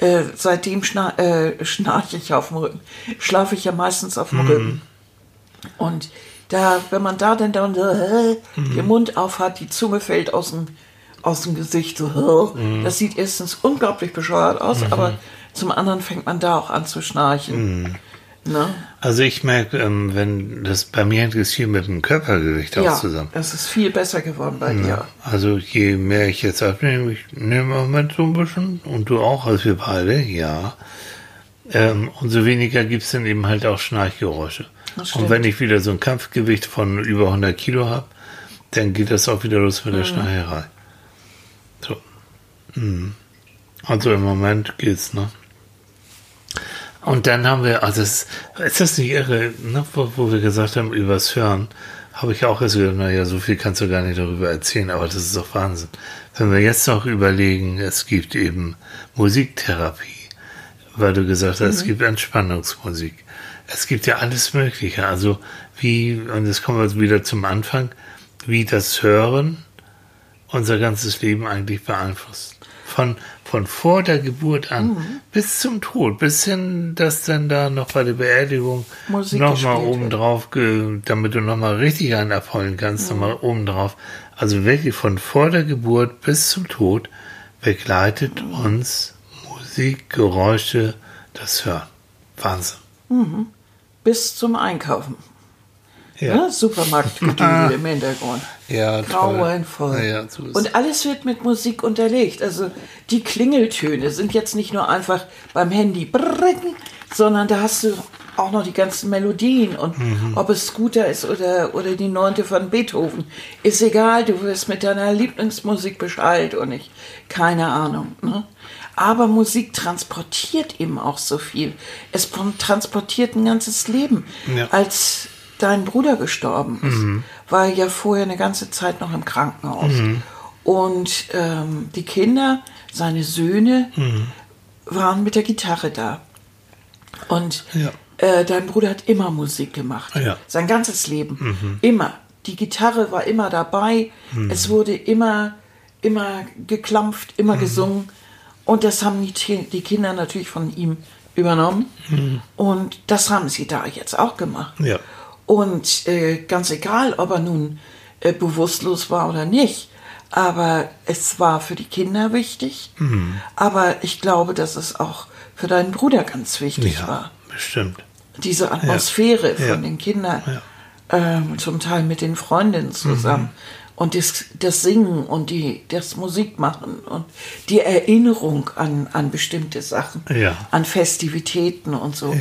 [SPEAKER 3] äh, seitdem schna äh, schnarche ich auf dem Rücken. Schlafe ich ja meistens auf dem
[SPEAKER 2] Mhm.
[SPEAKER 3] Rücken. Und da, wenn man da dann, dann so, äh,
[SPEAKER 2] Mhm.
[SPEAKER 3] den Mund auf hat, die Zunge fällt aus dem, aus dem Gesicht so, äh,
[SPEAKER 2] Mhm.
[SPEAKER 3] das sieht erstens unglaublich bescheuert aus, aber zum anderen fängt man da auch an zu schnarchen.
[SPEAKER 2] Mhm.
[SPEAKER 3] Ne?
[SPEAKER 2] Also ich merke, ähm, wenn das bei mir hängt es viel mit dem Körpergewicht auch
[SPEAKER 3] Ja,
[SPEAKER 2] zusammen.
[SPEAKER 3] das ist viel besser geworden bei dir.
[SPEAKER 2] Also je mehr ich jetzt abnehme, ich nehme im Moment so ein bisschen und du auch, also wir beide, ja. Ähm, umso weniger gibt es dann eben halt auch Schnarchgeräusche. Und wenn ich wieder so ein Kampfgewicht von über 100 Kilo habe, dann geht das auch wieder los mit der Schnarcherei. So. Mhm. Also im Moment geht's, ne? Und dann haben wir, also es, ist das nicht irre, ne, wo, wo wir gesagt haben, übers Hören, habe ich auch erst gedacht, naja, so viel kannst du gar nicht darüber erzählen, aber das ist doch Wahnsinn. Wenn wir jetzt noch überlegen, es gibt eben Musiktherapie, weil du gesagt hast, es gibt Entspannungsmusik. Es gibt ja alles Mögliche. Also wie, und jetzt kommen wir wieder zum Anfang, wie das Hören unser ganzes Leben eigentlich beeinflusst. Von, von vor der Geburt an bis zum Tod, bis hin, dass dann da noch bei der Beerdigung nochmal
[SPEAKER 3] gespielt
[SPEAKER 2] oben
[SPEAKER 3] wird.
[SPEAKER 2] damit du nochmal richtig einen abholen kannst, nochmal oben drauf. Also wirklich von vor der Geburt bis zum Tod begleitet uns Musik, Geräusche, das Hören. Wahnsinn.
[SPEAKER 3] Bis zum Einkaufen.
[SPEAKER 2] Ja,
[SPEAKER 3] Ne? Supermarktgedudel (laughs) im Hintergrund.
[SPEAKER 2] ja.
[SPEAKER 3] Grauenvoll.
[SPEAKER 2] Ja, so
[SPEAKER 3] Und alles wird mit Musik unterlegt. Also die Klingeltöne sind jetzt nicht nur einfach beim Handy brrrring, sondern da hast du auch noch die ganzen Melodien und
[SPEAKER 2] Mhm.
[SPEAKER 3] ob es Scooter ist oder, oder die neunte von Beethoven. Ist egal, du wirst mit deiner Lieblingsmusik beschallt und ich, keine Ahnung. Ne? Aber Musik transportiert eben auch so viel. Es transportiert ein ganzes Leben.
[SPEAKER 2] Ja.
[SPEAKER 3] Als dein Bruder gestorben ist, war er ja vorher eine ganze Zeit noch im Krankenhaus. Und ähm, die Kinder, seine Söhne, waren mit der Gitarre da. Und
[SPEAKER 2] Ja.
[SPEAKER 3] äh, dein Bruder hat immer Musik gemacht.
[SPEAKER 2] Ja.
[SPEAKER 3] Sein ganzes Leben. Immer. Die Gitarre war immer dabei. Es wurde immer, immer geklampft, immer gesungen. Und das haben die, die Kinder natürlich von ihm übernommen. Und das haben sie da jetzt auch gemacht.
[SPEAKER 2] Ja.
[SPEAKER 3] Und äh, ganz egal, ob er nun äh, bewusstlos war oder nicht, aber es war für die Kinder wichtig. Aber ich glaube, dass es auch für deinen Bruder ganz wichtig
[SPEAKER 2] Ja,
[SPEAKER 3] war.
[SPEAKER 2] bestimmt.
[SPEAKER 3] Diese Atmosphäre
[SPEAKER 2] Ja.
[SPEAKER 3] von den Kindern,
[SPEAKER 2] Ja.
[SPEAKER 3] ähm, zum Teil mit den Freundinnen zusammen. Und das, das Singen und die, das Musikmachen und die Erinnerung an, an bestimmte Sachen, an Festivitäten und so.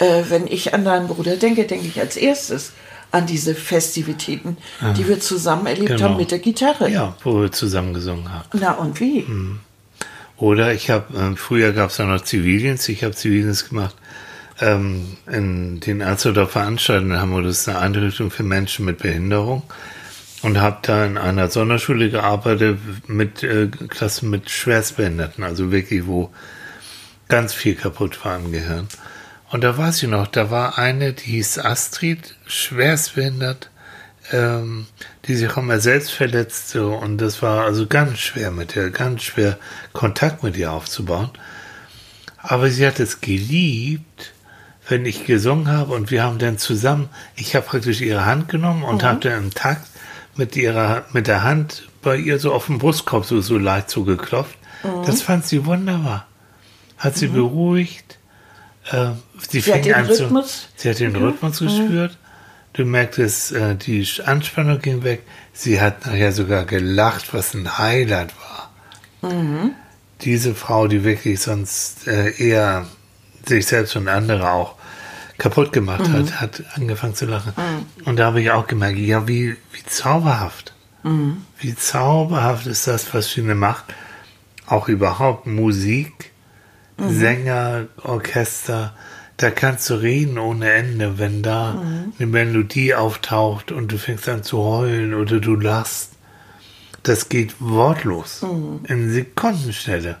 [SPEAKER 2] Ja.
[SPEAKER 3] Äh, wenn ich an deinen Bruder denke, denke ich als erstes an diese Festivitäten, die wir zusammen erlebt
[SPEAKER 2] Genau.
[SPEAKER 3] haben mit der Gitarre.
[SPEAKER 2] Ja, wo wir zusammen gesungen haben.
[SPEAKER 3] Na und wie?
[SPEAKER 2] Oder ich habe, ähm, früher gab es ja noch Zivildienst, ich habe Zivildienst gemacht ähm, in den Erzurdorfer Anstalten in Hamburg, das eine Einrichtung für Menschen mit Behinderung und habe da in einer Sonderschule gearbeitet mit äh, Klassen mit Schwerstbehinderten, also wirklich, wo ganz viel kaputt war im Gehirn. Und da weiß ich noch, da war eine, die hieß Astrid, schwerstbehindert, ähm, die sich auch mal selbst verletzte und das war also ganz schwer mit ihr, ganz schwer Kontakt mit ihr aufzubauen. Aber sie hat es geliebt, wenn ich gesungen habe und wir haben dann zusammen, ich habe praktisch ihre Hand genommen und habe dann im Takt mit ihrer, mit der Hand bei ihr so auf den Brustkorb so, so leicht so geklopft. Das fand sie wunderbar. Hat sie beruhigt. Äh, sie,
[SPEAKER 3] Sie hat den Rhythmus
[SPEAKER 2] zu, sie hat den Rhythmus gespürt. Du merktest, äh, die Anspannung ging weg. Sie hat nachher sogar gelacht, was ein Highlight war. Diese Frau, die wirklich sonst äh, eher sich selbst und andere auch kaputt gemacht hat, hat angefangen zu lachen. Und da habe ich auch gemerkt, ja, wie, wie zauberhaft. Wie zauberhaft ist das, was sie macht. Auch überhaupt Musik, Sänger, Orchester, da kannst du reden ohne Ende, wenn da eine Melodie auftaucht und du fängst an zu heulen oder du lachst. Das geht wortlos. In Sekundenstelle.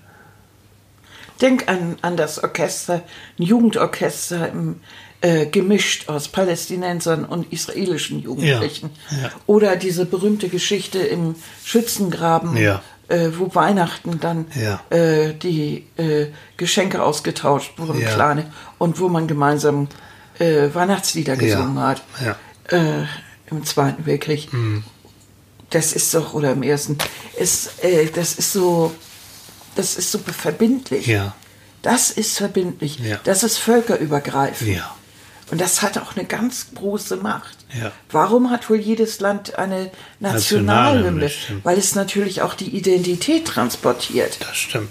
[SPEAKER 3] Denk an, an das Orchester, ein Jugendorchester im, äh, gemischt aus Palästinensern und israelischen Jugendlichen.
[SPEAKER 2] Ja, ja.
[SPEAKER 3] Oder diese berühmte Geschichte im Schützengraben,
[SPEAKER 2] Ja.
[SPEAKER 3] Äh, wo Weihnachten dann
[SPEAKER 2] Ja.
[SPEAKER 3] äh, die äh, Geschenke ausgetauscht wurden,
[SPEAKER 2] Ja.
[SPEAKER 3] kleine, und wo man gemeinsam äh, Weihnachtslieder gesungen hat.
[SPEAKER 2] Ja.
[SPEAKER 3] Äh, Im Zweiten Weltkrieg. Das ist doch, oder im Ersten, ist, äh, das ist so, das ist so verbindlich. Das ist verbindlich. Das ist völkerübergreifend.
[SPEAKER 2] Ja.
[SPEAKER 3] Und das hat auch eine ganz große Macht.
[SPEAKER 2] Ja.
[SPEAKER 3] Warum hat wohl jedes Land eine
[SPEAKER 2] Nationalhymne, stimmt.
[SPEAKER 3] Weil es natürlich auch die Identität transportiert.
[SPEAKER 2] Das stimmt.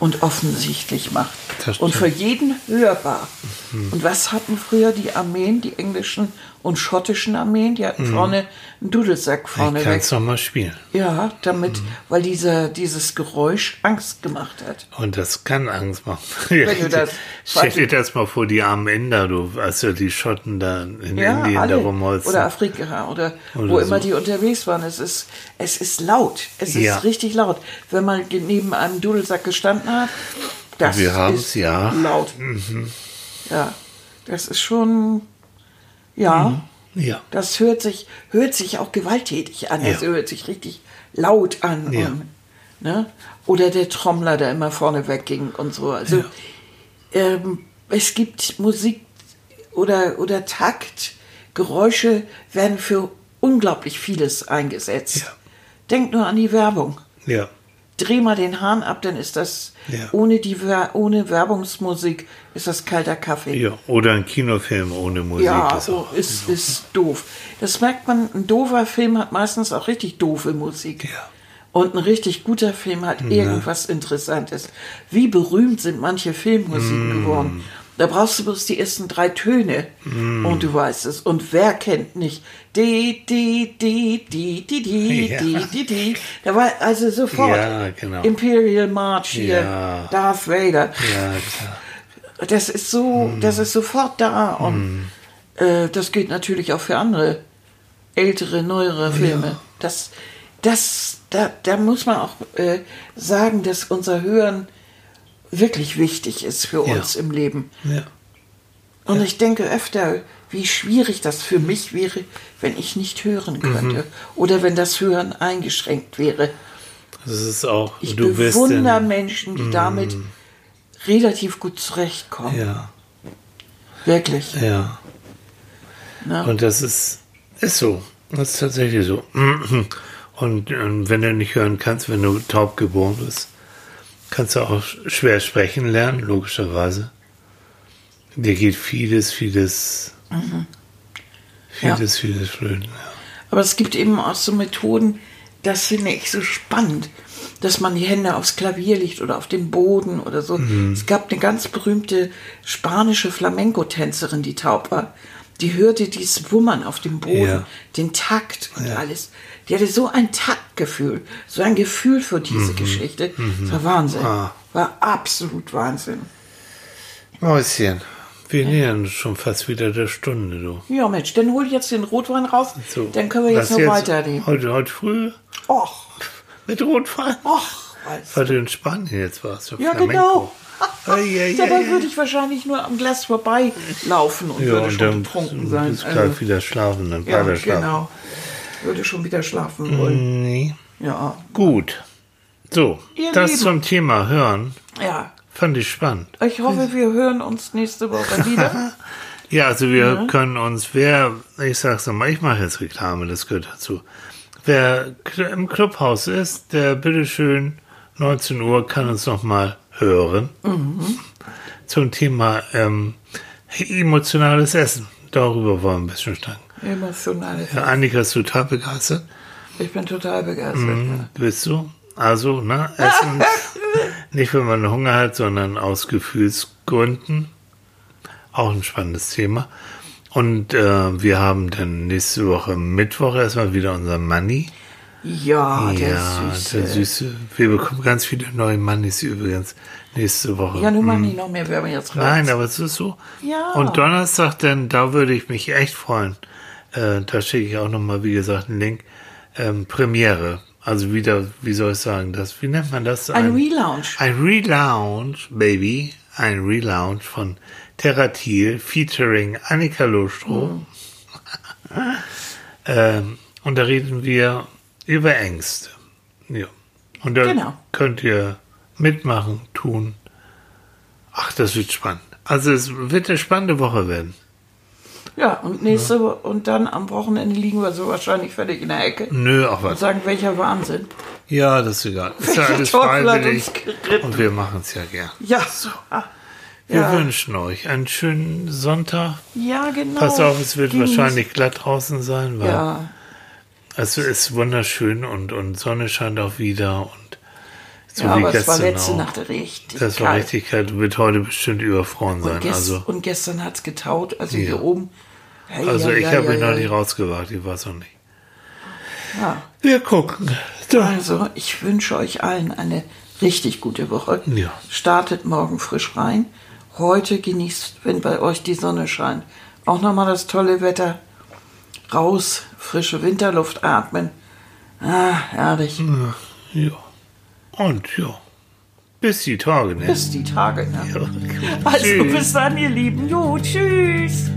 [SPEAKER 3] und offensichtlich macht.
[SPEAKER 2] Das
[SPEAKER 3] Und für
[SPEAKER 2] stimmt.
[SPEAKER 3] jeden hörbar. Und was hatten früher die Armeen, die englischen und schottischen Armeen? Die hatten vorne einen Dudelsack
[SPEAKER 2] Ich
[SPEAKER 3] vorne
[SPEAKER 2] kann
[SPEAKER 3] weg.
[SPEAKER 2] es nochmal spielen.
[SPEAKER 3] Ja, damit, weil dieser, dieses Geräusch Angst gemacht hat.
[SPEAKER 2] Und das kann Angst machen. (laughs)
[SPEAKER 3] du das- (laughs)
[SPEAKER 2] Stell dir das mal vor, die armen Inder, du, als ja die Schotten da in
[SPEAKER 3] Ja,
[SPEAKER 2] Indien
[SPEAKER 3] alle.
[SPEAKER 2] da rumholzen.
[SPEAKER 3] Oder Afrika oder,
[SPEAKER 2] Oder
[SPEAKER 3] wo immer
[SPEAKER 2] so.
[SPEAKER 3] die unterwegs waren. Es ist, es ist laut. Es
[SPEAKER 2] Ja.
[SPEAKER 3] ist richtig laut. Wenn man neben einem Dudelsack gestanden hat, das
[SPEAKER 2] Wir
[SPEAKER 3] ist
[SPEAKER 2] ja. Mhm.
[SPEAKER 3] laut. Ja, das ist schon, ja,
[SPEAKER 2] ja.
[SPEAKER 3] das hört sich, hört sich auch gewalttätig an.
[SPEAKER 2] Ja.
[SPEAKER 3] Das hört sich richtig laut an.
[SPEAKER 2] Ja.
[SPEAKER 3] Und, ne? Oder der Trommler, der immer vorne wegging und so. Also ähm, es gibt Musik oder, oder Takt, Geräusche werden für unglaublich vieles eingesetzt.
[SPEAKER 2] Ja.
[SPEAKER 3] Denk nur an die Werbung.
[SPEAKER 2] Ja.
[SPEAKER 3] Dreh mal den Hahn ab, dann ist das
[SPEAKER 2] Ja.
[SPEAKER 3] ohne, die, ohne Werbungsmusik ist das kalter Kaffee.
[SPEAKER 2] Ja. Oder ein Kinofilm ohne Musik.
[SPEAKER 3] Ja,
[SPEAKER 2] ist
[SPEAKER 3] so
[SPEAKER 2] auch
[SPEAKER 3] ist, ist doof. Das merkt man, ein doofer Film hat meistens auch richtig doofe Musik.
[SPEAKER 2] Ja.
[SPEAKER 3] Und ein richtig guter Film hat irgendwas Interessantes. Wie berühmt sind manche Filmmusiken
[SPEAKER 2] Mm.
[SPEAKER 3] geworden? Da brauchst du bloß die ersten drei Töne
[SPEAKER 2] Mm.
[SPEAKER 3] und du weißt es. Und wer kennt nicht? Die, die, die, die, die, die,
[SPEAKER 2] Ja.
[SPEAKER 3] die, die, die. Da war also sofort
[SPEAKER 2] Ja, genau.
[SPEAKER 3] Imperial March hier,
[SPEAKER 2] Ja.
[SPEAKER 3] Darth Vader
[SPEAKER 2] Ja,
[SPEAKER 3] das ist so,
[SPEAKER 2] Hm.
[SPEAKER 3] das ist sofort da und äh, das gilt natürlich auch für andere ältere, neuere Filme. Das, das, da, da muss man auch äh, sagen, dass unser Hören wirklich wichtig ist für
[SPEAKER 2] Ja.
[SPEAKER 3] uns im Leben.
[SPEAKER 2] Ja.
[SPEAKER 3] Und ich denke öfter, wie schwierig das für mich wäre, wenn ich nicht hören könnte
[SPEAKER 2] Mhm.
[SPEAKER 3] oder wenn das Hören eingeschränkt wäre.
[SPEAKER 2] Das ist auch,
[SPEAKER 3] Ich
[SPEAKER 2] du bist
[SPEAKER 3] bewundere
[SPEAKER 2] in,
[SPEAKER 3] Menschen, die damit relativ gut zurechtkommen.
[SPEAKER 2] Ja,
[SPEAKER 3] Wirklich.
[SPEAKER 2] ja.
[SPEAKER 3] Ne?
[SPEAKER 2] Und das ist, ist so. Das ist tatsächlich so. (clears throat) Und ähm, wenn du nicht hören kannst, wenn du taub geboren bist, kannst du auch schwer sprechen lernen, logischerweise. Dir geht vieles, vieles, vieles, vieles flöten. Ja.
[SPEAKER 3] Aber es gibt eben auch so Methoden, das finde ich so spannend, dass man die Hände aufs Klavier legt oder auf den Boden oder so.
[SPEAKER 2] Mhm.
[SPEAKER 3] Es gab eine ganz berühmte spanische Flamenco-Tänzerin, die taub war. Die hörte dieses Wummern auf dem Boden,
[SPEAKER 2] Ja.
[SPEAKER 3] den Takt und
[SPEAKER 2] Ja.
[SPEAKER 3] alles. Die hatte so ein Taktgefühl, so ein Gefühl für diese Geschichte. Das war Wahnsinn.
[SPEAKER 2] Mhm. Ah.
[SPEAKER 3] War absolut Wahnsinn.
[SPEAKER 2] Mäuschen, wir nähern uns schon fast wieder der Stunde, du.
[SPEAKER 3] Ja, Mensch, dann hol jetzt den Rotwein raus,
[SPEAKER 2] So,
[SPEAKER 3] dann können wir jetzt noch weiternehmen.
[SPEAKER 2] Heute, heute früh
[SPEAKER 3] Och,
[SPEAKER 2] mit Rotwein.
[SPEAKER 3] och, weißt
[SPEAKER 2] Weil du in Spanien jetzt warst.
[SPEAKER 3] Ja,
[SPEAKER 2] Flamenco.
[SPEAKER 3] genau.
[SPEAKER 2] Ei, ei, (laughs)
[SPEAKER 3] Dabei
[SPEAKER 2] ei, ei.
[SPEAKER 3] würde ich wahrscheinlich nur am Glas vorbeilaufen und
[SPEAKER 2] Ja,
[SPEAKER 3] würde
[SPEAKER 2] und
[SPEAKER 3] schon
[SPEAKER 2] dann
[SPEAKER 3] betrunken sein. Also,
[SPEAKER 2] gleich wieder schlafen, dann
[SPEAKER 3] ja,
[SPEAKER 2] weiter schlafen.
[SPEAKER 3] genau. Würde schon wieder schlafen wollen.
[SPEAKER 2] Nee.
[SPEAKER 3] Ja,
[SPEAKER 2] Gut. So,
[SPEAKER 3] Ihr
[SPEAKER 2] das
[SPEAKER 3] Lieben.
[SPEAKER 2] zum Thema Hören
[SPEAKER 3] ja.
[SPEAKER 2] fand ich spannend.
[SPEAKER 3] Ich hoffe, wir hören uns nächste Woche wieder. (laughs)
[SPEAKER 2] Ja, also wir können uns, wer, ich sag's nochmal, ich mache jetzt Reklame, das gehört dazu. Wer im Clubhaus ist, der bitteschön 19 Uhr kann uns nochmal hören zum Thema ähm, emotionales Essen. Darüber wollen wir ein bisschen schnacken.
[SPEAKER 3] Emotionale.
[SPEAKER 2] Ja, Annika ist total begeistert.
[SPEAKER 3] Ich bin total begeistert.
[SPEAKER 2] Mhm. Bist du? Also, ne, Essen. (laughs) nicht, wenn man Hunger hat, sondern aus Gefühlsgründen. Auch ein spannendes Thema. Und äh, wir haben dann nächste Woche Mittwoch erstmal wieder unser Money.
[SPEAKER 3] Ja, der
[SPEAKER 2] ja,
[SPEAKER 3] Süße.
[SPEAKER 2] der Süße. Wir bekommen ganz viele neue Moneys übrigens nächste Woche.
[SPEAKER 3] Ja, nun machen die noch mehr Werbung jetzt raus.
[SPEAKER 2] Nein, aber es ist so.
[SPEAKER 3] Ja.
[SPEAKER 2] Und Donnerstag, denn da würde ich mich echt freuen. Äh, da schicke ich auch nochmal, wie gesagt, einen Link. Ähm, Premiere. Also wieder, wie soll ich sagen, das, wie nennt man das?
[SPEAKER 3] Ein Relaunch.
[SPEAKER 2] Ein Relaunch, Baby. Ein Relaunch von Terratil featuring Annika Lohstroh. (laughs) ähm, und da reden wir über Ängste. Ja. Und da
[SPEAKER 3] Genau.
[SPEAKER 2] könnt ihr mitmachen, tun. Ach, das wird spannend. Also es wird eine spannende Woche werden.
[SPEAKER 3] Ja, und nächste Wo- und dann am Wochenende liegen wir so wahrscheinlich völlig in der Ecke
[SPEAKER 2] Nö, auch
[SPEAKER 3] und
[SPEAKER 2] was.
[SPEAKER 3] sagen, welcher Wahnsinn.
[SPEAKER 2] Ja, das ist egal. (laughs) Ist ja alles freiwillig. Und wir machen es ja gern.
[SPEAKER 3] Ja, Ah,
[SPEAKER 2] Wir
[SPEAKER 3] ja.
[SPEAKER 2] wünschen euch einen schönen Sonntag.
[SPEAKER 3] ja, genau.
[SPEAKER 2] Pass auf, es wird
[SPEAKER 3] Genießt-
[SPEAKER 2] wahrscheinlich glatt draußen sein, weil
[SPEAKER 3] Ja,
[SPEAKER 2] es ist wunderschön und, und Sonne scheint auch wieder und So
[SPEAKER 3] ja, aber es war letzte
[SPEAKER 2] auch.
[SPEAKER 3] Nacht richtig
[SPEAKER 2] Das war
[SPEAKER 3] kalt.
[SPEAKER 2] richtig kalt. Wird heute bestimmt überfroren sein.
[SPEAKER 3] Und, gest
[SPEAKER 2] Also,
[SPEAKER 3] und gestern hat es getaut, also
[SPEAKER 2] Ja.
[SPEAKER 3] hier oben. Ja,
[SPEAKER 2] also
[SPEAKER 3] ja,
[SPEAKER 2] ich
[SPEAKER 3] ja,
[SPEAKER 2] habe mich noch nicht rausgewagt. Ich weiß noch nicht.
[SPEAKER 3] Ja.
[SPEAKER 2] Wir gucken. So.
[SPEAKER 3] Also, ich wünsche euch allen eine richtig gute Woche. Startet morgen frisch rein. Heute genießt, wenn bei euch die Sonne scheint, auch nochmal das tolle Wetter. Raus, frische Winterluft atmen. Ah, herrlich.
[SPEAKER 2] Ja. Und ja. Bis die Tage, ne?
[SPEAKER 3] Bis die Tage. Ne?
[SPEAKER 2] Ja.
[SPEAKER 3] Also bis dann, ihr Lieben. Jo, tschüss.